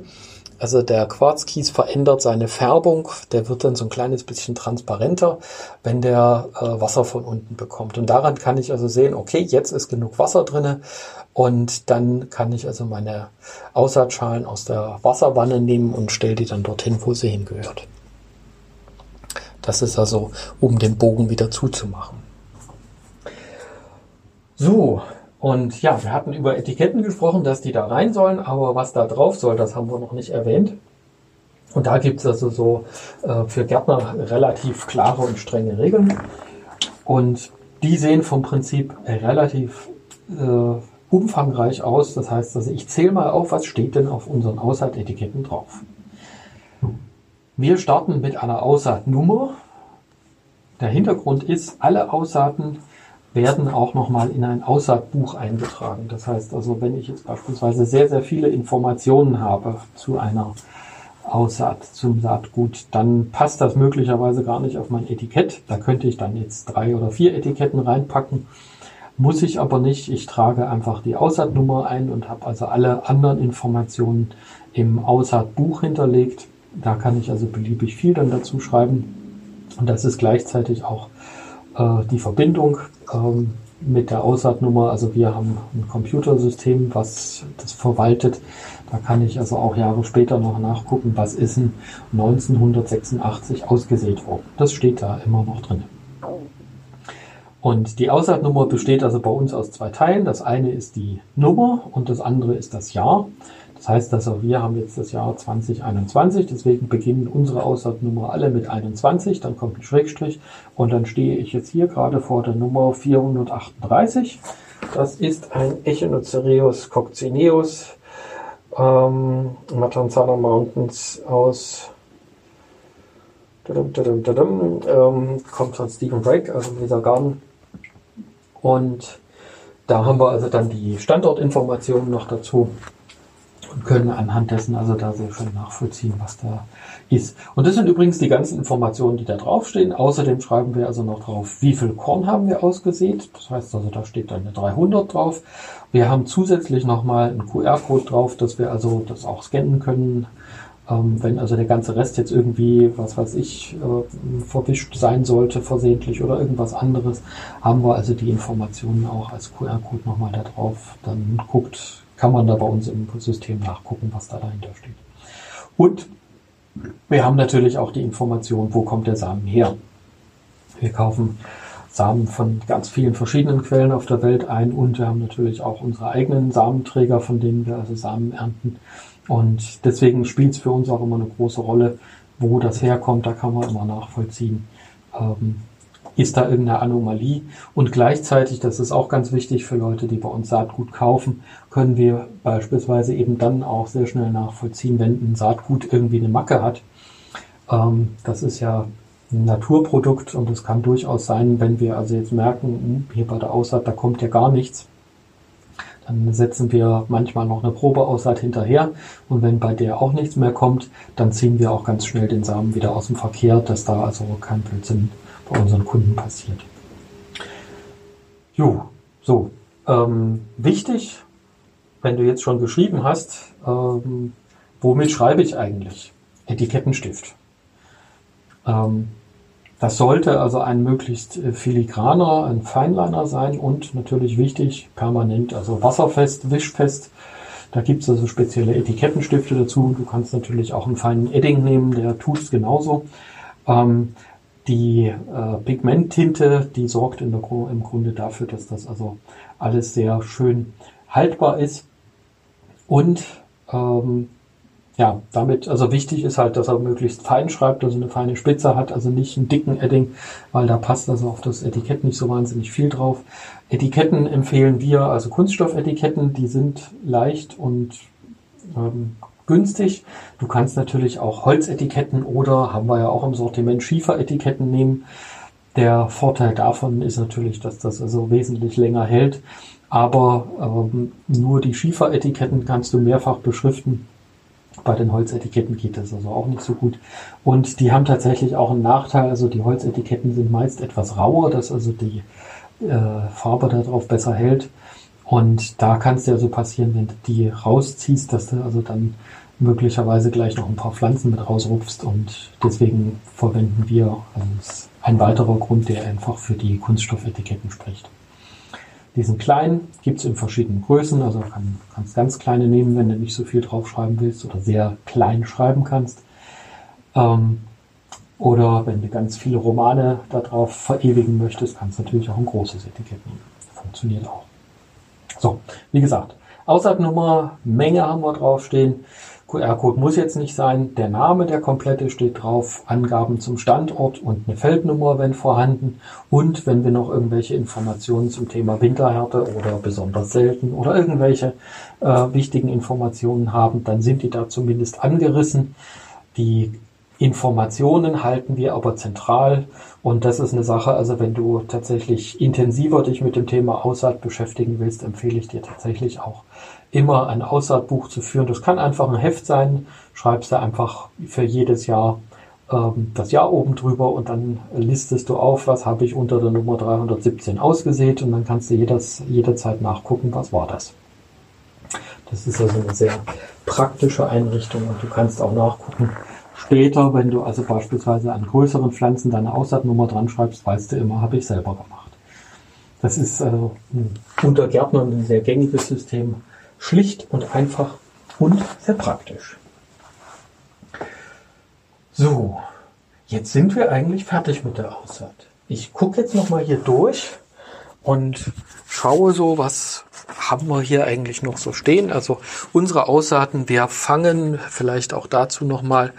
also der Quarzkies verändert seine Färbung, der wird dann so ein kleines bisschen transparenter, wenn der äh, Wasser von unten bekommt. Und daran kann ich also sehen, okay, jetzt ist genug Wasser drinne und dann kann ich also meine Aussaatschalen aus der Wasserwanne nehmen und stelle die dann dorthin, wo sie hingehört. Das ist also, um den Bogen wieder zuzumachen. So, und ja, wir hatten über Etiketten gesprochen, dass die da rein sollen, aber was da drauf soll, das haben wir noch nicht erwähnt. Und da gibt es also so äh, für Gärtner relativ klare und strenge Regeln. Und die sehen vom Prinzip relativ äh, umfangreich aus. Das heißt, also ich zähle mal auf, was steht denn auf unseren Aussaatetiketten drauf. Wir starten mit einer Aussaatnummer. Der Hintergrund ist, alle Aussaaten werden auch nochmal in ein Aussaatbuch eingetragen. Das heißt also, wenn ich jetzt beispielsweise sehr, sehr viele Informationen habe zu einer Aussaat, zum Saatgut, dann passt das möglicherweise gar nicht auf mein Etikett. Da könnte ich dann jetzt drei oder vier Etiketten reinpacken. Muss ich aber nicht. Ich trage einfach die Aussaatnummer ein und habe also alle anderen Informationen im Aussaatbuch hinterlegt. Da kann ich also beliebig viel dann dazu schreiben. Und das ist gleichzeitig auch äh, die Verbindung ähm, mit der Aussaatnummer, also wir haben ein Computersystem, was das verwaltet. Da kann ich also auch Jahre später noch nachgucken, was ist denn 1986 ausgesät worden. Das steht da immer noch drin. Und die Aussaatnummer besteht also bei uns aus zwei Teilen. Das eine ist die Nummer und das andere ist das Jahr. Das heißt, dass also wir haben jetzt das Jahr 2021, deswegen beginnen unsere Aussaatnummer alle mit 21, dann kommt ein Schrägstrich und dann stehe ich jetzt hier gerade vor der Nummer 438. Das ist ein Echinocereus coccineus ähm, Matanzana Mountains aus ähm, kommt von Stephen Drake, also dieser Garten. Und da haben wir also dann die Standortinformationen noch dazu und können anhand dessen also da sehr schön nachvollziehen, was da ist. Und das sind übrigens die ganzen Informationen, die da draufstehen. Außerdem schreiben wir also noch drauf, wie viel Korn haben wir ausgesät. Das heißt also, da steht dann eine 300 drauf. Wir haben zusätzlich nochmal einen QR-Code drauf, dass wir also das auch scannen können. Ähm, wenn also der ganze Rest jetzt irgendwie, was weiß ich, äh, verwischt sein sollte, versehentlich oder irgendwas anderes, haben wir also die Informationen auch als QR-Code nochmal da drauf. Dann guckt, kann man da bei uns im System nachgucken, was da dahinter steht. Und wir haben natürlich auch die Information, wo kommt der Samen her. Wir kaufen Samen von ganz vielen verschiedenen Quellen auf der Welt ein und wir haben natürlich auch unsere eigenen Samenträger, von denen wir also Samen ernten. Und deswegen spielt es für uns auch immer eine große Rolle, wo das herkommt. Da kann man immer nachvollziehen, ähm, ist da irgendeine Anomalie? Und gleichzeitig, das ist auch ganz wichtig für Leute, die bei uns Saatgut kaufen, können wir beispielsweise eben dann auch sehr schnell nachvollziehen, wenn ein Saatgut irgendwie eine Macke hat. Ähm, das ist ja ein Naturprodukt und es kann durchaus sein, wenn wir also jetzt merken, hm, hier bei der Aussaat, da kommt ja gar nichts, dann setzen wir manchmal noch eine Probeaussaat hinterher und wenn bei der auch nichts mehr kommt, dann ziehen wir auch ganz schnell den Samen wieder aus dem Verkehr, dass da also kein Blödsinn bei unseren Kunden passiert. Jo, so. Ähm, wichtig, wenn du jetzt schon geschrieben hast, ähm, womit schreibe ich eigentlich? Etikettenstift. Ähm, das sollte also ein möglichst äh, filigraner, ein Feinliner sein und natürlich wichtig, permanent, also wasserfest, wischfest. Da gibt es also spezielle Etikettenstifte dazu. Du kannst natürlich auch einen feinen Edding nehmen, der tut es genauso. Ähm, die äh, Pigmenttinte, die sorgt in der, im Grunde dafür, dass das also alles sehr schön haltbar ist. Und ähm, ja, damit, also wichtig ist halt, dass er möglichst fein schreibt, also eine feine Spitze hat, also nicht einen dicken Edding, weil da passt also auf das Etikett nicht so wahnsinnig viel drauf. Etiketten empfehlen wir, also Kunststoffetiketten, die sind leicht und ähm, günstig. Du kannst natürlich auch Holzetiketten oder haben wir ja auch im Sortiment Schieferetiketten nehmen. Der Vorteil davon ist natürlich, dass das also wesentlich länger hält. Aber ähm, nur die Schieferetiketten kannst du mehrfach beschriften. Bei den Holzetiketten geht das also auch nicht so gut. Und die haben tatsächlich auch einen Nachteil. Also die Holzetiketten sind meist etwas rauer, dass also die äh, Farbe darauf besser hält. Und da kann es dir also passieren, wenn du die rausziehst, dass du also dann möglicherweise gleich noch ein paar Pflanzen mit rausrupfst und deswegen verwenden wir als ein weiterer Grund, der einfach für die Kunststoffetiketten spricht. Diesen kleinen gibt es in verschiedenen Größen, also kann, kannst ganz kleine nehmen, wenn du nicht so viel draufschreiben willst oder sehr klein schreiben kannst. Ähm, oder wenn du ganz viele Romane darauf verewigen möchtest, kannst du natürlich auch ein großes Etikett nehmen. Funktioniert auch. So, wie gesagt, Aussaatnummer, Menge haben wir draufstehen. QR-Code muss jetzt nicht sein. Der Name, der komplette steht drauf, Angaben zum Standort und eine Feldnummer, wenn vorhanden. Und wenn wir noch irgendwelche Informationen zum Thema Winterhärte oder besonders selten oder irgendwelche äh, wichtigen Informationen haben, dann sind die da zumindest angerissen. Die Informationen halten wir aber zentral und das ist eine Sache, also wenn du tatsächlich intensiver dich mit dem Thema Aussaat beschäftigen willst, empfehle ich dir tatsächlich auch immer ein Aussaatbuch zu führen. Das kann einfach ein Heft sein, schreibst du einfach für jedes Jahr ähm, das Jahr oben drüber und dann listest du auf, was habe ich unter der Nummer 317 ausgesät und dann kannst du jedes, jederzeit nachgucken, was war das. Das ist also eine sehr praktische Einrichtung und du kannst auch nachgucken. Später, wenn du also beispielsweise an größeren Pflanzen deine Aussaatnummer dran schreibst, weißt du immer, habe ich selber gemacht. Das ist also unter Gärtnern ein sehr gängiges System. Schlicht und einfach und sehr praktisch. So, jetzt sind wir eigentlich fertig mit der Aussaat. Ich gucke jetzt nochmal hier durch und schaue so, was haben wir hier eigentlich noch so stehen. Also unsere Aussaaten, wir fangen vielleicht auch dazu nochmal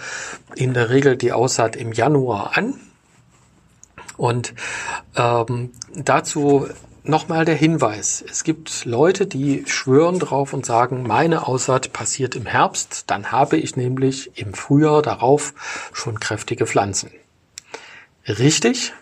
in der Regel die Aussaat im Januar an. Und ähm, dazu nochmal der Hinweis. Es gibt Leute, die schwören drauf und sagen, meine Aussaat passiert im Herbst, dann habe ich nämlich im Frühjahr darauf schon kräftige Pflanzen. Richtig,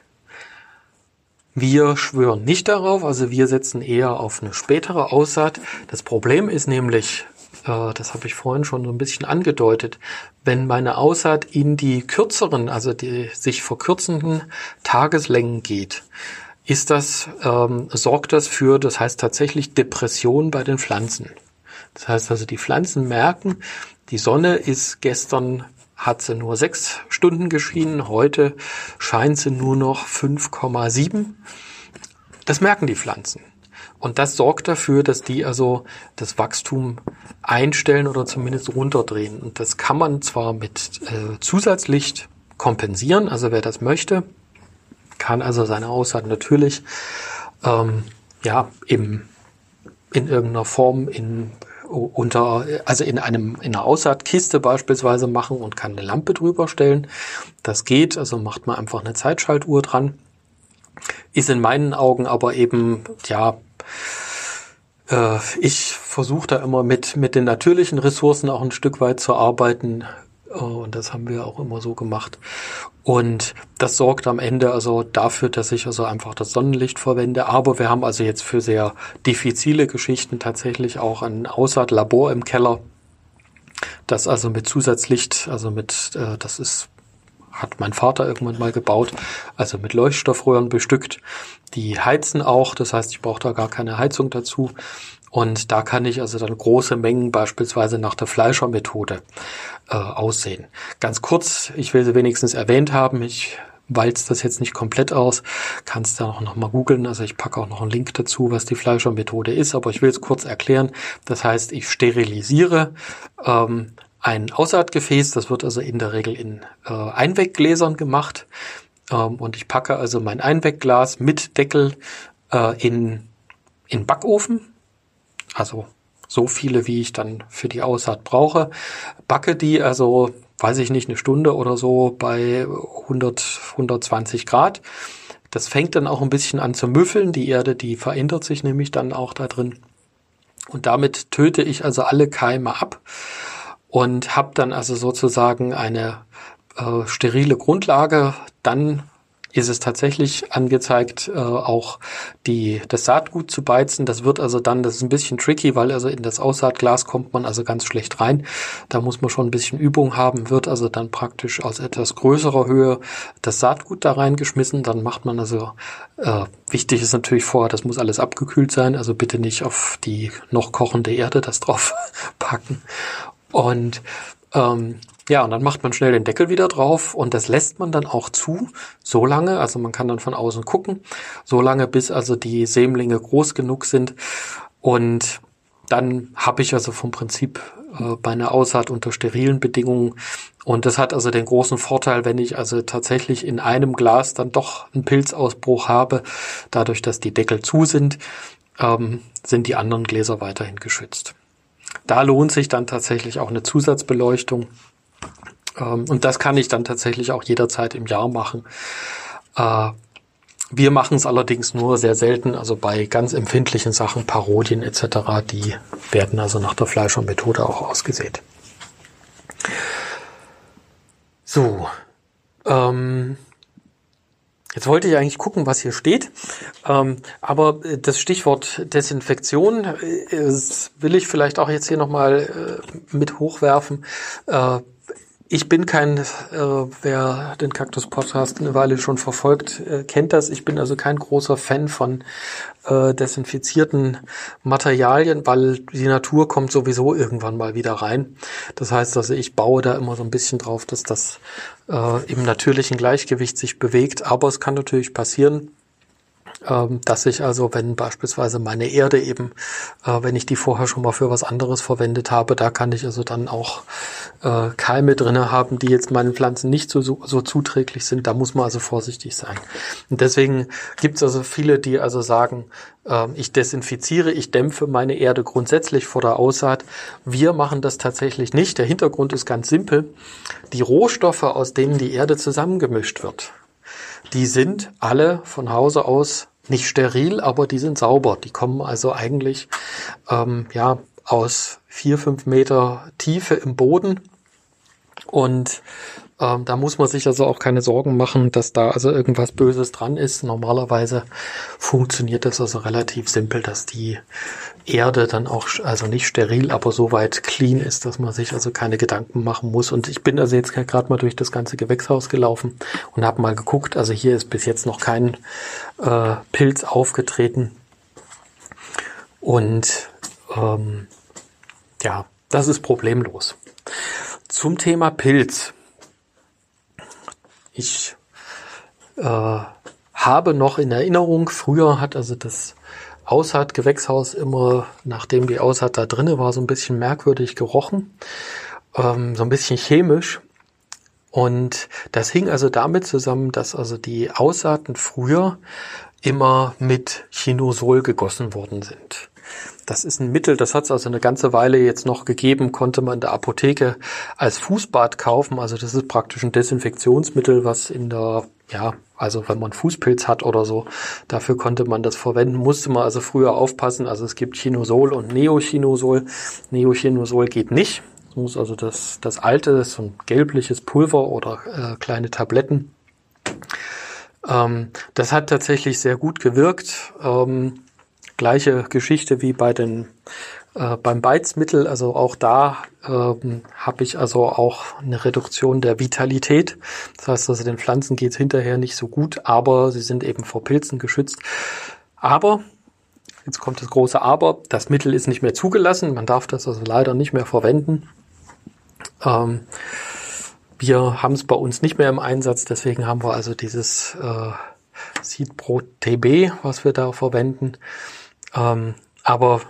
wir schwören nicht darauf, also wir setzen eher auf eine spätere Aussaat. Das Problem ist nämlich, äh, das habe ich vorhin schon so ein bisschen angedeutet, wenn meine Aussaat in die kürzeren, also die sich verkürzenden Tageslängen geht, ist das, ähm, sorgt das für, das heißt tatsächlich Depression bei den Pflanzen. Das heißt also, die Pflanzen merken, die Sonne ist gestern hat sie nur sechs Stunden geschienen, heute scheint sie nur noch 5,7. Das merken die Pflanzen. Und das sorgt dafür, dass die also das Wachstum einstellen oder zumindest runterdrehen. Und das kann man zwar mit äh, Zusatzlicht kompensieren, also wer das möchte, kann also seine Aussaat natürlich ähm, ja im in irgendeiner Form in unter, also in einem, in einer Aussaatkiste beispielsweise machen und kann eine Lampe drüber stellen. Das geht, also macht man einfach eine Zeitschaltuhr dran. Ist in meinen Augen aber eben, ja, äh, ich versuche da immer mit, mit den natürlichen Ressourcen auch ein Stück weit zu arbeiten. Und das haben wir auch immer so gemacht. Und das sorgt am Ende also dafür, dass ich also einfach das Sonnenlicht verwende. Aber wir haben also jetzt für sehr diffizile Geschichten tatsächlich auch ein Aussaatlabor im Keller, das also mit Zusatzlicht, also mit, äh, das ist hat mein Vater irgendwann mal gebaut, also mit Leuchtstoffröhren bestückt. Die heizen auch, das heißt, ich brauche da gar keine Heizung dazu. Und da kann ich also dann große Mengen beispielsweise nach der Fleischermethode äh, aussehen. Ganz kurz, ich will sie wenigstens erwähnt haben. Ich walz das jetzt nicht komplett aus, kannst da auch noch mal googeln. Also ich packe auch noch einen Link dazu, was die Fleischermethode ist, aber ich will es kurz erklären. Das heißt, ich sterilisiere ähm, ein Aussaatgefäß, das wird also in der Regel in äh, Einweggläsern gemacht. Ähm, und ich packe also mein Einwegglas mit Deckel äh, in, in Backofen. Also so viele, wie ich dann für die Aussaat brauche. Backe die also, weiß ich nicht, eine Stunde oder so bei 100, 120 Grad. Das fängt dann auch ein bisschen an zu müffeln. Die Erde, die verändert sich nämlich dann auch da drin. Und damit töte ich also alle Keime ab und habe dann also sozusagen eine äh, sterile Grundlage. Dann ist es tatsächlich angezeigt, äh, auch die, das Saatgut zu beizen. Das wird also dann, das ist ein bisschen tricky, weil also in das Aussaatglas kommt man also ganz schlecht rein. Da muss man schon ein bisschen Übung haben, wird also dann praktisch aus etwas größerer Höhe das Saatgut da reingeschmissen. Dann macht man also, äh, wichtig ist natürlich vorher, das muss alles abgekühlt sein, also bitte nicht auf die noch kochende Erde das drauf packen. Und ähm, ja, und dann macht man schnell den Deckel wieder drauf und das lässt man dann auch zu, so lange, also man kann dann von außen gucken, so lange bis also die Sämlinge groß genug sind. Und dann habe ich also vom Prinzip äh, bei einer Aussaat unter sterilen Bedingungen. Und das hat also den großen Vorteil, wenn ich also tatsächlich in einem Glas dann doch einen Pilzausbruch habe, dadurch, dass die Deckel zu sind, ähm, sind die anderen Gläser weiterhin geschützt. Da lohnt sich dann tatsächlich auch eine Zusatzbeleuchtung. Ähm, und das kann ich dann tatsächlich auch jederzeit im Jahr machen. Äh, wir machen es allerdings nur sehr selten, also bei ganz empfindlichen Sachen, Parodien etc., die werden also nach der Fleischermethode auch ausgesät. So, ähm, Jetzt wollte ich eigentlich gucken, was hier steht, ähm, aber äh, das Stichwort Desinfektion äh, will ich vielleicht auch jetzt hier nochmal äh, mit hochwerfen. Äh, ich bin kein, äh, wer den Kaktus Podcast eine Weile schon verfolgt, äh, kennt das. Ich bin also kein großer Fan von äh, desinfizierten Materialien, weil die Natur kommt sowieso irgendwann mal wieder rein. Das heißt also, ich baue da immer so ein bisschen drauf, dass das äh, im natürlichen Gleichgewicht sich bewegt. Aber es kann natürlich passieren, dass ich also, wenn beispielsweise meine Erde eben, äh, wenn ich die vorher schon mal für was anderes verwendet habe, da kann ich also dann auch äh, Keime drinne haben, die jetzt meinen Pflanzen nicht so, so, zuträglich sind. Da muss man also vorsichtig sein. Und deswegen gibt es also viele, die also sagen, äh, ich desinfiziere, ich dämpfe meine Erde grundsätzlich vor der Aussaat. Wir machen das tatsächlich nicht. Der Hintergrund ist ganz simpel. Die Rohstoffe, aus denen die Erde zusammengemischt wird, die sind alle von Hause aus nicht steril, aber die sind sauber. Die kommen also eigentlich ähm, ja aus vier, fünf Meter Tiefe im Boden und ähm, da muss man sich also auch keine Sorgen machen, dass da also irgendwas Böses dran ist. Normalerweise funktioniert das also relativ simpel, dass die Erde dann auch, also nicht steril, aber so weit clean ist, dass man sich also keine Gedanken machen muss. Und ich bin also jetzt gerade mal durch das ganze Gewächshaus gelaufen und habe mal geguckt. Also hier ist bis jetzt noch kein äh, Pilz aufgetreten. Und ähm, ja, das ist problemlos. Zum Thema Pilz. Ich äh, habe noch in Erinnerung, früher hat also das Aussaat-Gewächshaus immer, nachdem die Aussaat da drinnen war, so ein bisschen merkwürdig gerochen, ähm, so ein bisschen chemisch. Und das hing also damit zusammen, dass also die Aussaaten früher immer mit Chinosol gegossen worden sind. Das ist ein Mittel, das hat es also eine ganze Weile jetzt noch gegeben, konnte man in der Apotheke als Fußbad kaufen. Also das ist praktisch ein Desinfektionsmittel, was in der, ja, also wenn man Fußpilz hat oder so, dafür konnte man das verwenden, musste man also früher aufpassen. Also es gibt Chinosol und Neochinosol. Neochinosol geht nicht. Es muss also das, das alte, so ein gelbliches Pulver oder äh, kleine Tabletten. Ähm, das hat tatsächlich sehr gut gewirkt. Ähm, gleiche Geschichte wie bei den äh, beim Beizmittel, also auch da ähm, habe ich also auch eine Reduktion der Vitalität. Das heißt also den Pflanzen geht's hinterher nicht so gut, aber sie sind eben vor Pilzen geschützt. Aber, jetzt kommt das große Aber, das Mittel ist nicht mehr zugelassen, man darf das also leider nicht mehr verwenden. Ähm, wir haben es bei uns nicht mehr im Einsatz, deswegen haben wir also dieses äh, Seed Pro TB, was wir da verwenden. Ähm, aber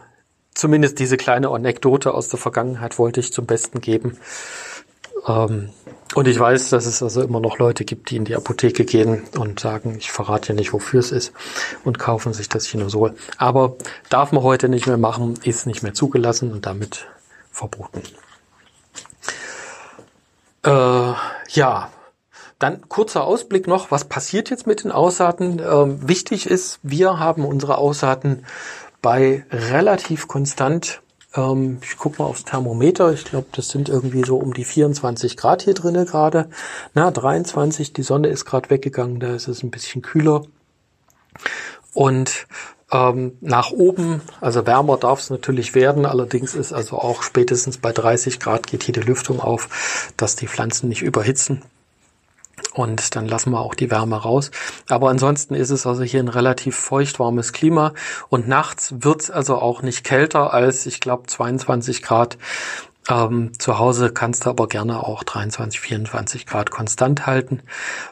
zumindest diese kleine Anekdote aus der Vergangenheit wollte ich zum Besten geben. Ähm, und ich weiß, dass es also immer noch Leute gibt, die in die Apotheke gehen und sagen, ich verrate ja nicht, wofür es ist und kaufen sich das Chinosol. Aber darf man heute nicht mehr machen, ist nicht mehr zugelassen und damit verboten. Äh, ja, dann kurzer Ausblick noch, was passiert jetzt mit den Aussaaten? Ähm, wichtig ist, wir haben unsere Aussaaten bei relativ konstant, ähm, ich gucke mal aufs Thermometer, ich glaube, das sind irgendwie so um die 24 Grad hier drinnen gerade. Na, 23, die Sonne ist gerade weggegangen, da ist es ein bisschen kühler. Und ähm, nach oben, also wärmer darf es natürlich werden, allerdings ist also auch spätestens bei 30 Grad geht hier die Lüftung auf, dass die Pflanzen nicht überhitzen und dann lassen wir auch die Wärme raus. Aber ansonsten ist es also hier ein relativ feucht-warmes Klima und nachts wird's also auch nicht kälter als, ich glaube, 22 Grad. Ähm, zu Hause kannst du aber gerne auch 23, 24 Grad konstant halten.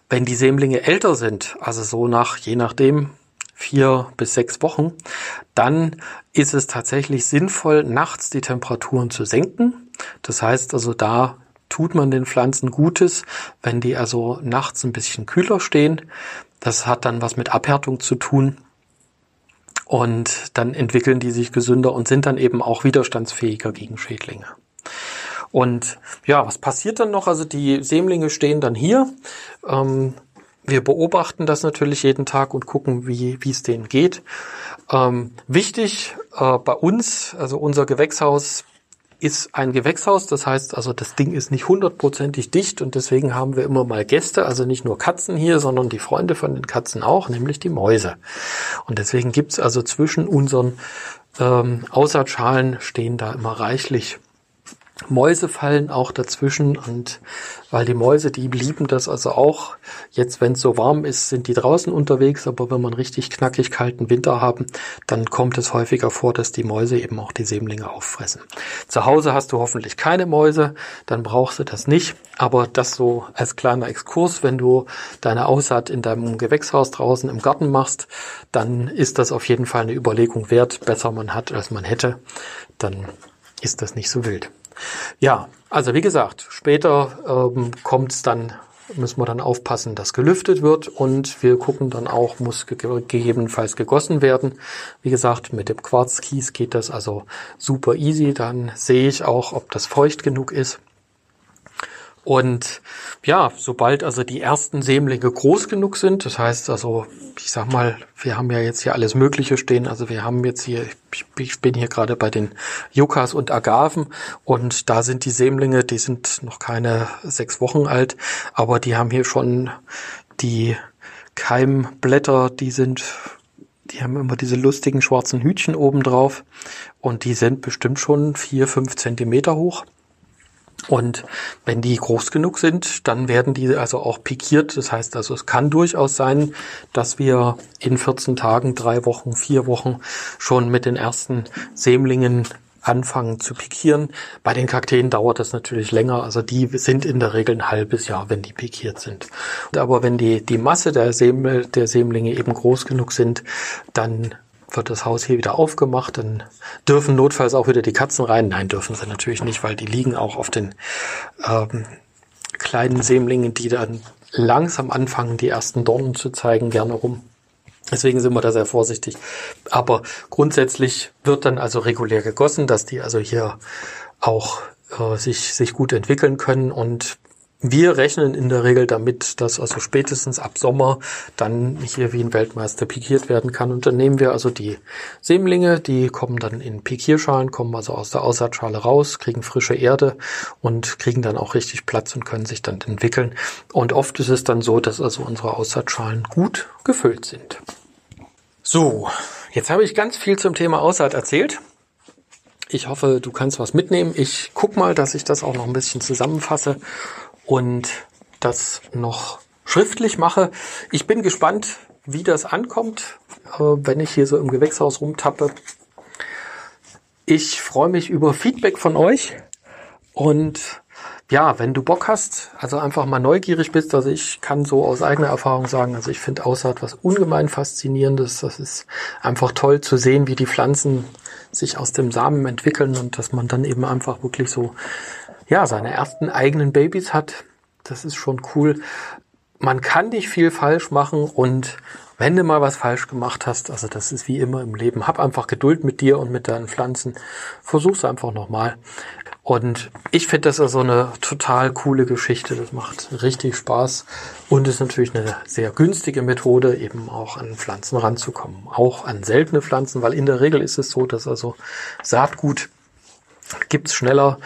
Wenn die Sämlinge älter sind, also so nach, je nachdem, vier bis sechs Wochen, dann ist es tatsächlich sinnvoll, nachts die Temperaturen zu senken. Das heißt also da tut man den Pflanzen Gutes, wenn die also nachts ein bisschen kühler stehen. Das hat dann was mit Abhärtung zu tun. Und dann entwickeln die sich gesünder und sind dann eben auch widerstandsfähiger gegen Schädlinge. Und ja, was passiert dann noch? Also die Sämlinge stehen dann hier. Ähm, wir beobachten das natürlich jeden Tag und gucken, wie es denen geht. Ähm, wichtig äh, bei uns, also unser Gewächshaus ist ein Gewächshaus, das heißt also, das Ding ist nicht hundertprozentig dicht und deswegen haben wir immer mal Gäste, also nicht nur Katzen hier, sondern die Freunde von den Katzen auch, nämlich die Mäuse. Und deswegen gibt's also zwischen unseren ähm, Aussaatschalen stehen da immer reichlich Mäuse fallen auch dazwischen und weil die Mäuse, die lieben das also auch. Jetzt, wenn es so warm ist, sind die draußen unterwegs, aber wenn man richtig knackig kalten Winter haben, dann kommt es häufiger vor, dass die Mäuse eben auch die Sämlinge auffressen. Zu Hause hast du hoffentlich keine Mäuse, dann brauchst du das nicht, aber das so als kleiner Exkurs, wenn du deine Aussaat in deinem Gewächshaus draußen im Garten machst, dann ist das auf jeden Fall eine Überlegung wert, besser man hat, als man hätte, dann ist das nicht so wild. Ja, also wie gesagt, später ähm, kommt es dann, müssen wir dann aufpassen, dass gelüftet wird und wir gucken dann auch, muss ge gegebenenfalls gegossen werden. Wie gesagt, mit dem Quarzkies geht das also super easy. Dann sehe ich auch, ob das feucht genug ist. Und ja, sobald also die ersten Sämlinge groß genug sind, das heißt also, ich sag mal, wir haben ja jetzt hier alles Mögliche stehen. Also wir haben jetzt hier, ich bin hier gerade bei den Yuccas und Agaven und da sind die Sämlinge, die sind noch keine sechs Wochen alt, aber die haben hier schon die Keimblätter, die sind die haben immer diese lustigen schwarzen Hütchen oben drauf und die sind bestimmt schon vier, fünf Zentimeter hoch. Und wenn die groß genug sind, dann werden die also auch pikiert. Das heißt also, es kann durchaus sein, dass wir in 14 Tagen, drei Wochen, vier Wochen schon mit den ersten Sämlingen anfangen zu pikieren. Bei den Kakteen dauert das natürlich länger. Also die sind in der Regel ein halbes Jahr, wenn die pikiert sind. Aber wenn die, die Masse der, Säml, der Sämlinge eben groß genug sind, dann wird das Haus hier wieder aufgemacht, dann dürfen notfalls auch wieder die Katzen rein. Nein, dürfen sie natürlich nicht, weil die liegen auch auf den ähm, kleinen Sämlingen, die dann langsam anfangen, die ersten Dornen zu zeigen, gerne rum. Deswegen sind wir da sehr vorsichtig. Aber grundsätzlich wird dann also regulär gegossen, dass die also hier auch äh, sich, sich gut entwickeln können und wir rechnen in der Regel damit, dass also spätestens ab Sommer dann hier wie ein Weltmeister pikiert werden kann. Und dann nehmen wir also die Sämlinge, die kommen dann in Pikierschalen, kommen also aus der Aussaatschale raus, kriegen frische Erde und kriegen dann auch richtig Platz und können sich dann entwickeln. Und oft ist es dann so, dass also unsere Aussaatschalen gut gefüllt sind. So, jetzt habe ich ganz viel zum Thema Aussaat erzählt. Ich hoffe, du kannst was mitnehmen. Ich guck mal, dass ich das auch noch ein bisschen zusammenfasse und das noch schriftlich mache. Ich bin gespannt, wie das ankommt, wenn ich hier so im Gewächshaus rumtappe. Ich freue mich über Feedback von euch und ja, wenn du Bock hast, also einfach mal neugierig bist, also ich kann so aus eigener Erfahrung sagen, also ich finde Aussaat was ungemein faszinierendes. Das ist einfach toll zu sehen, wie die Pflanzen sich aus dem Samen entwickeln und dass man dann eben einfach wirklich so ja, seine ersten eigenen Babys hat. Das ist schon cool. Man kann nicht viel falsch machen und wenn du mal was falsch gemacht hast, also das ist wie immer im Leben, hab einfach Geduld mit dir und mit deinen Pflanzen. Versuch's einfach nochmal. Und ich finde das also eine total coole Geschichte. Das macht richtig Spaß und ist natürlich eine sehr günstige Methode, eben auch an Pflanzen ranzukommen. Auch an seltene Pflanzen, weil in der Regel ist es so, dass also Saatgut gibt's schneller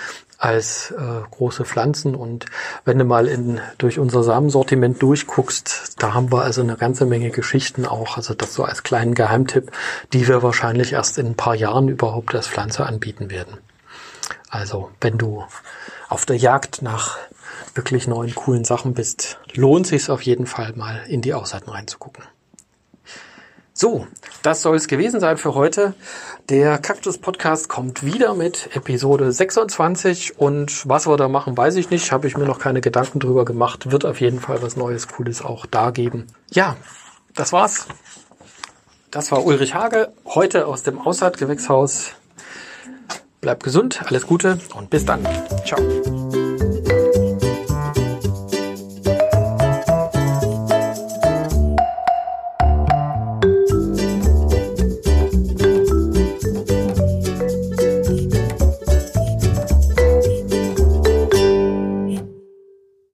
als äh, große Pflanzen. Und wenn du mal in, durch unser Samensortiment durchguckst, da haben wir also eine ganze Menge Geschichten auch. Also das so als kleinen Geheimtipp, die wir wahrscheinlich erst in ein paar Jahren überhaupt als Pflanze anbieten werden. Also wenn du auf der Jagd nach wirklich neuen, coolen Sachen bist, lohnt sich auf jeden Fall mal in die Aussaiten reinzugucken. So, das soll es gewesen sein für heute. Der Kaktus Podcast kommt wieder mit Episode 26 und was wir da machen, weiß ich nicht. Habe ich mir noch keine Gedanken drüber gemacht. Wird auf jeden Fall was Neues, Cooles auch da geben. Ja, das war's. Das war Ulrich Hage, heute aus dem Aussaatgewächshaus. Bleibt gesund, alles Gute und bis dann. Ciao.